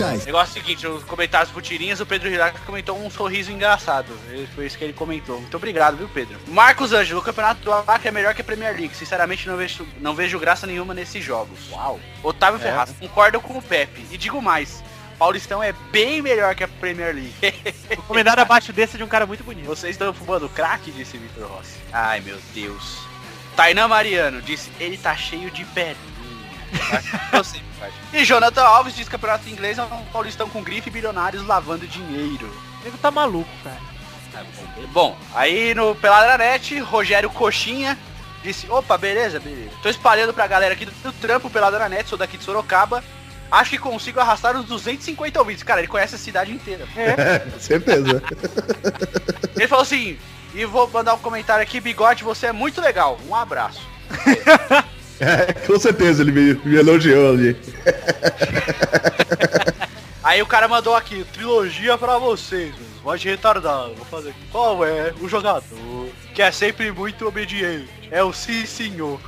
O negócio é o seguinte, os comentários por tirinhas, o Pedro Girac comentou um sorriso engraçado. Foi isso que ele comentou. Muito obrigado, viu, Pedro? Marcos Ângelo, o campeonato do Acre é melhor que a Premier League. Sinceramente, não vejo, não vejo graça nenhuma nesses jogos. Uau. Otávio Ferraz, concordo com o Pepe. E digo mais, Paulistão é bem melhor que a Premier League. O comentário abaixo desse é de um cara muito bonito. Vocês estão fumando crack, disse Vitor Rossi. Ai, meu Deus. Tainan Mariano disse, ele tá cheio de perninha. Eu sei, pai. E Jonathan Alves diz que o campeonato inglês é um paulistão com grife e bilionários lavando dinheiro. O nego tá maluco, cara. Bom, aí no Peladranet, Rogério Coxinha disse, opa, beleza, beleza. Tô espalhando pra galera aqui do, do trampo Peladranet, sou daqui de Sorocaba. Acho que consigo arrastar uns 250 ouvintes. Cara, ele conhece a cidade inteira. É, certeza. Ele falou assim, e vou mandar um comentário aqui, Bigode, você é muito legal. Um abraço. É, com certeza, ele me, me elogiou ali. Aí o cara mandou aqui, trilogia pra vocês, mano. Voz de retardado. Vou fazer aqui. Qual é o jogador que é sempre muito obediente? É o sim, senhor.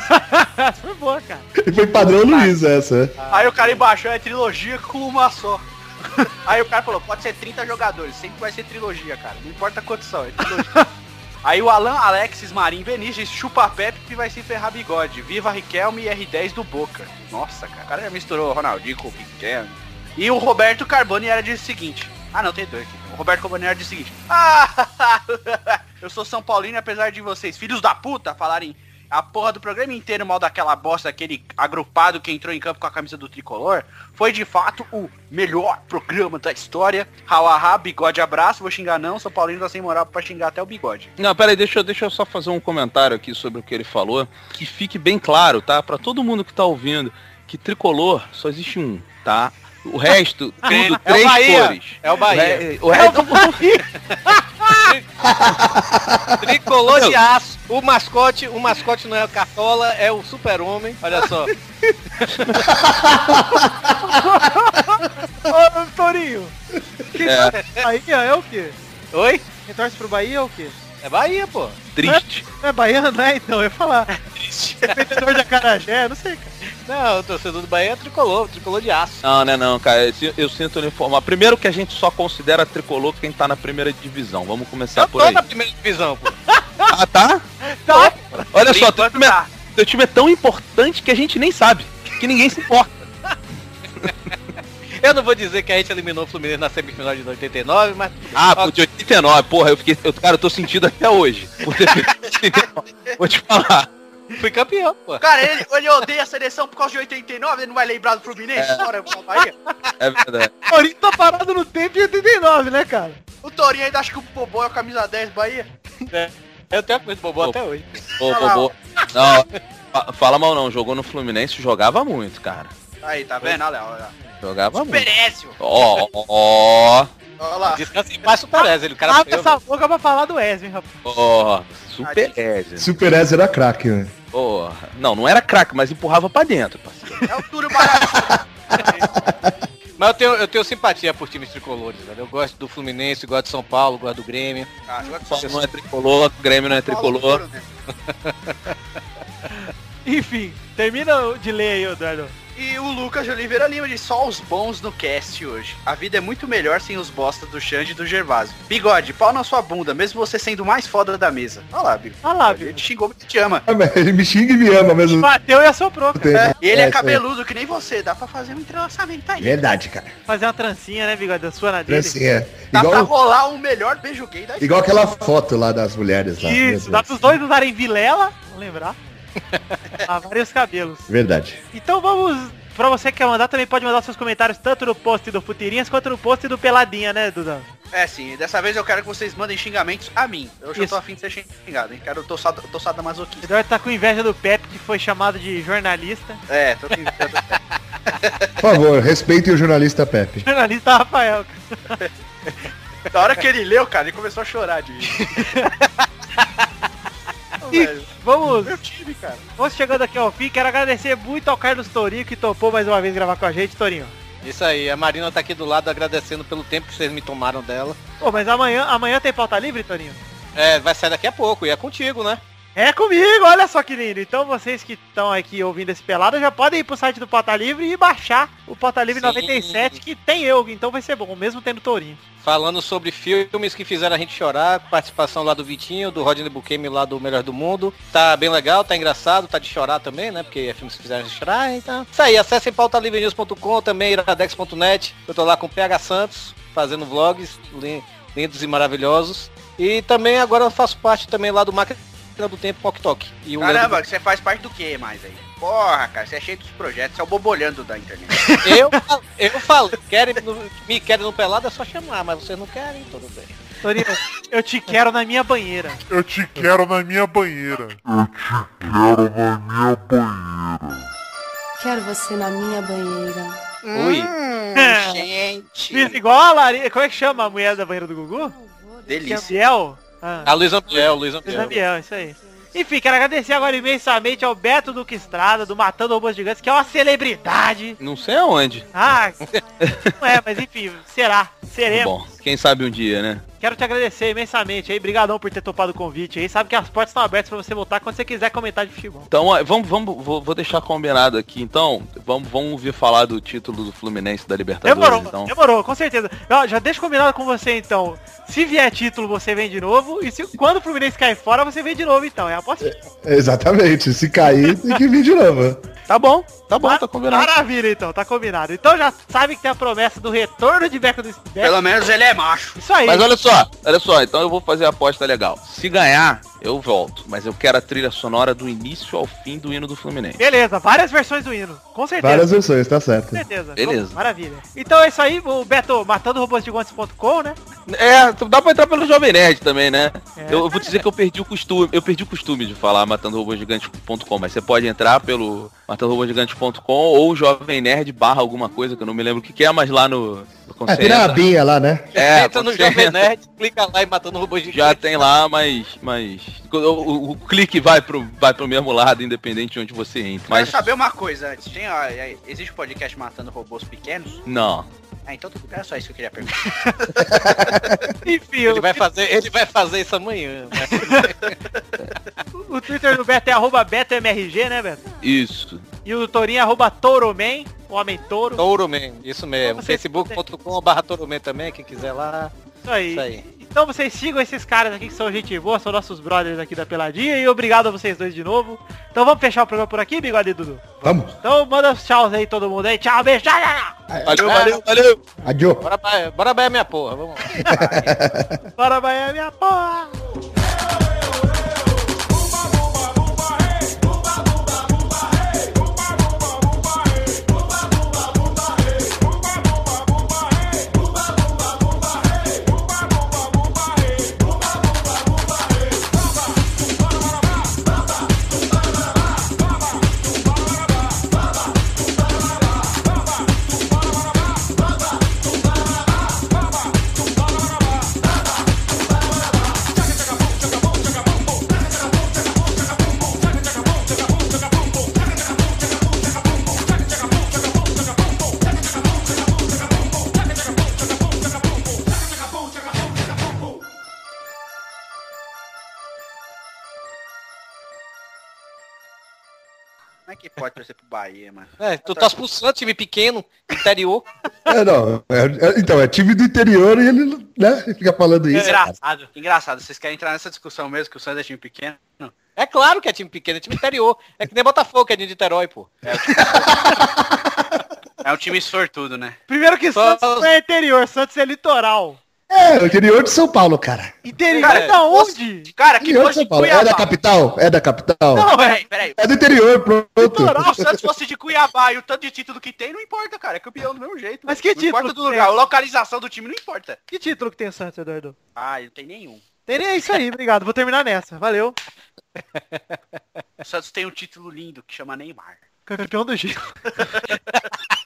Foi boa, cara. E foi padrão Luiz essa. Aí o cara embaixo é trilogia com uma só. Aí o cara falou, pode ser 30 jogadores, sempre vai ser trilogia, cara. Não importa quantos são, é trilogia. Aí o Alan Alexis Marim Benítez chupa Pepe que vai se ferrar bigode. Viva Riquelme e R10 do Boca. Nossa, cara. O cara já misturou Ronaldinho com o Riquelme. E o Roberto Carboni era de seguinte. Ah, não, tem dois aqui. O Roberto Carboni era de seguinte. Ah, eu sou São Paulino apesar de vocês, filhos da puta, falarem a porra do programa inteiro mal daquela bosta, aquele agrupado que entrou em campo com a camisa do tricolor, foi de fato o melhor programa da história. Hauahá, bigode abraço, vou xingar não, São Paulino tá sem moral pra xingar até o bigode. Não, peraí, deixa, deixa eu só fazer um comentário aqui sobre o que ele falou. Que fique bem claro, tá? Pra todo mundo que tá ouvindo, que tricolor só existe um, tá? O resto, tudo, É três Bahia. cores. É o Bahia. O, re- o resto, Tricolor de aço. O mascote, o mascote não é o Cartola, é o super-homem. Olha só. Ô, Torinho. Quem É. Bahia é o quê? Oi? Quem torce pro Bahia é o quê? É Bahia, pô. triste. Não é baiano, né? Então, eu ia falar. É vendedor de acarajé, não sei, cara. Não, o torcedor do Bahia é tricolor, tricolor de aço. Não, né não, cara. Eu, eu sinto uniformar. Primeiro que a gente só considera tricolor quem tá na primeira divisão. Vamos começar Eu por tô aí. na primeira divisão, pô. Ah, tá? Tá. Olha Por só, teu time, tá. é, teu time é tão importante que a gente nem sabe. Que ninguém se importa. Eu não vou dizer que a gente eliminou o Fluminense na semifinal de 89, mas. Ah, pô, de 89, porra, eu fiquei. Eu, cara, eu tô sentindo até hoje. Por ter feito 89. Vou te falar. Fui campeão, pô. Cara, ele, ele odeia a seleção por causa de 89, ele não vai lembrar do Fluminense? Bora pra Bahia. É verdade. O Corinthians tá parado no tempo de 89, né, cara? O Torinho ainda acha que o Bobó é o camisa 10 Bahia. Eu tenho a coisa do Bobó Pô. até hoje. Ô, Bobô. Não, fa- fala mal não. Jogou no Fluminense, jogava muito, cara. Aí, tá vendo? Olha olha lá. Jogava muito. Perécio. Ó, ó, ó, Olha lá. Descansa em paz, Super Ezio, ele o cara Abre essa boca pra falar do Wesley, rapaz. ó. Super Ed. Super Ezio era craque, né? Porra. Não, não era craque, mas empurrava pra dentro, parceiro. É o Túlio Barato. Mas eu tenho, eu tenho simpatia por times tricolores, velho. Eu gosto do Fluminense, gosto de São Paulo, gosto do Grêmio. Ah, com Só não é tricolor, o Grêmio não é tricolor. Enfim, termina de ler aí, Eduardo. E o Lucas de Oliveira Lima diz só os bons no cast hoje. A vida é muito melhor sem os bosta do Xande e do Gervásio. Bigode, pau na sua bunda, mesmo você sendo o mais foda da mesa. Olha lá, Bigode. Olha lá, Ele Bigo. te xingou, mas te ama. Ah, Ele me xinga e me ama mesmo. Bateu e assoprou, cara. tempo. E ele é, aí. cabeludo que nem você, dá pra fazer um entrelaçamento aí. Verdade, cara. Fazer uma trancinha, né, bigode? Da sua na dele. Francinha. Dá pra Igual, rolar o melhor beijo gay da igual aquela foto lá das mulheres lá. Isso, dá pros dois usarem vilela, vamos lembrar. Lavarem os cabelos. Verdade. Então vamos, pra você que quer mandar, também pode mandar seus comentários tanto no post do Futirinhas quanto no post do Peladinha, né, Dudan? É sim, dessa vez eu quero que vocês mandem xingamentos a mim. Eu já Isso. tô afim de ser xingado, hein? Quero tossada, tossada masoquista. Eduardo tá com inveja do Pepe, que foi chamado de jornalista. É, tô com inveja. Por favor, respeitem o jornalista Pepe. Jornalista Rafael. cara. Da hora que ele leu, cara, ele começou a chorar de Velho, Vamos, Meu time, cara. vamos chegando aqui ao fim. Quero agradecer muito ao Carlos Torinho, que topou mais uma vez gravar com a gente, Torinho. Isso aí, a Marina tá aqui do lado agradecendo pelo tempo que vocês me tomaram dela. Pô, mas amanhã, amanhã tem pauta livre, Torinho? É, vai sair daqui a pouco, e é contigo, né? É comigo, olha só que lindo. Então vocês que estão aqui ouvindo esse pelado já podem ir pro site do Pauta Livre e baixar o Pauta Livre Sim. 97, que tem eu, então vai ser bom, mesmo tendo Tourinho. Falando sobre filmes que fizeram a gente chorar, participação lá do Vitinho, do Rodney Buquemi lá do Melhor do Mundo. Tá bem legal, tá engraçado, tá de chorar também, né? Porque é filmes que fizeram a gente chorar, então. Isso aí, acessem pautalivrenews.com, também iradex.net. Eu tô lá com o PH Santos, fazendo vlogs lin- lindos e maravilhosos. E também agora eu faço parte também lá do Máquina do Tempo Tok Tok. E o Caramba, você faz parte do que mais aí? Porra, cara, você é cheio dos projetos, você é o bobolhando da internet. eu, eu falo, querem, no- me querem no pelado é só chamar, mas vocês não querem, tudo bem. Tourinho, eu te quero na minha banheira. Eu te quero na minha banheira. Quero você na minha banheira. Ui. Hum, gente. Fiz igual a Lari... Como é que chama a mulher da banheira do Gugu? Delícia. Gabriel? Ah, A Luísa Ambiel, Luiz Ambiel. Ambiel, isso aí. Enfim, quero agradecer agora imensamente ao Beto Duque Estrada, do Matando Robôs Gigantes, que é uma celebridade. Não sei aonde. Ah, não é, mas enfim, será. Seremos. Quem sabe um dia, né? Quero te agradecer imensamente aí, brigadão por ter topado o convite aí. Sabe que as portas estão abertas pra você voltar quando você quiser comentar de futebol. Então, vamos, vamos, vou, vou deixar combinado aqui. Então, vamos, vamos ouvir falar do título do Fluminense da Libertadores. Demorou, então. demorou, com certeza. Ó, já deixa combinado com você então. Se vier título, você vem de novo. E se quando o Fluminense cair fora, você vem de novo então. É a aposta. Exatamente. Se cair, tem que vir de novo. Tá bom, tá bom, tá combinado. Maravilha então, tá combinado. Então já sabe que tem a promessa do retorno de Beco do Beco. Pelo menos ele é macho. Isso aí. Mas olha só, olha só, então eu vou fazer a aposta legal. Se ganhar, eu volto. Mas eu quero a trilha sonora do início ao fim do hino do Fluminense. Beleza, várias versões do hino. Com certeza. Várias versões, tá certo. Com certeza. Beleza. Maravilha. Então é isso aí, o Beto matando robôs gigantes.com, né? É, dá pra entrar pelo Jovem Nerd também, né? É. Eu, eu vou dizer que eu perdi o costume, eu perdi o costume de falar matandorobôsgigantes.com, mas você pode entrar pelo matandorobôsgigantes.com ou Jovem Nerd barra alguma coisa, que eu não me lembro o que, que é, mas lá no, no É, tem na entra- abinha lá, né? É, Entra no Jovem Nerd, clica lá e matando robôs de Já tem lá, mas. mas o, o- o clique vai pro, vai pro mesmo lado, independente de onde você entra. Quero Mas. saber uma coisa antes. Tem, ó, é, existe um podcast matando robôs pequenos? Não. Ah, então tudo bem, era só isso que eu queria perguntar. Enfim, Ele vai fazer, ele vai fazer isso amanhã. né? o Twitter do Beto é arroba BetoMRG, né, Beto? Isso. E o Tourinho é arroba Touroman, o Homem Touro. Touroman, isso mesmo. Você- facebook.com.br Touroman também, quem quiser lá. Isso aí. Isso aí. Então vocês sigam esses caras aqui que são gente boa, são nossos brothers aqui da Peladinha. E obrigado a vocês dois de novo. Então vamos fechar o programa por aqui, Bigode e Dudu? Vamos. Então manda os tchauz aí todo mundo aí. Tchau, beijo. tchau, tchau, tchau. Valeu, valeu, valeu. Adiô. Bora, Bahia, bora Bahia, minha porra. Vamos lá. Bora, Bahia, minha porra. Pode torcer pro Bahia, mano? É, tu tá expulsando time pequeno, interior. É, não. é- é- então, é time do interior e ele, né, fica falando isso. Engraçado, engraçado. Vocês querem entrar nessa discussão mesmo que o Santos é time pequeno? É claro que é time pequeno, é time interior. É que nem Botafogo, que é de Niterói, pô. É um time sortudo, né? Primeiro que Só- Santos não é interior, Santos é litoral. É, o interior de São Paulo, cara. Interior Cara, da onde? Cara, que Interior de fosse São de Paulo. É Cuiabá. da capital? É da capital? Não, peraí, peraí. É do interior, pronto. Se o Santos fosse de Cuiabá e o tanto de título que tem, não importa, cara. É campeão do mesmo jeito. Mas que não título importa do lugar. A localização do time não importa. Que título que tem o Santos, Eduardo? Ah, não tem nenhum. Tem nem isso aí, obrigado. Vou terminar nessa. Valeu. O Santos tem um título lindo que chama Neymar. Campeão do Giro.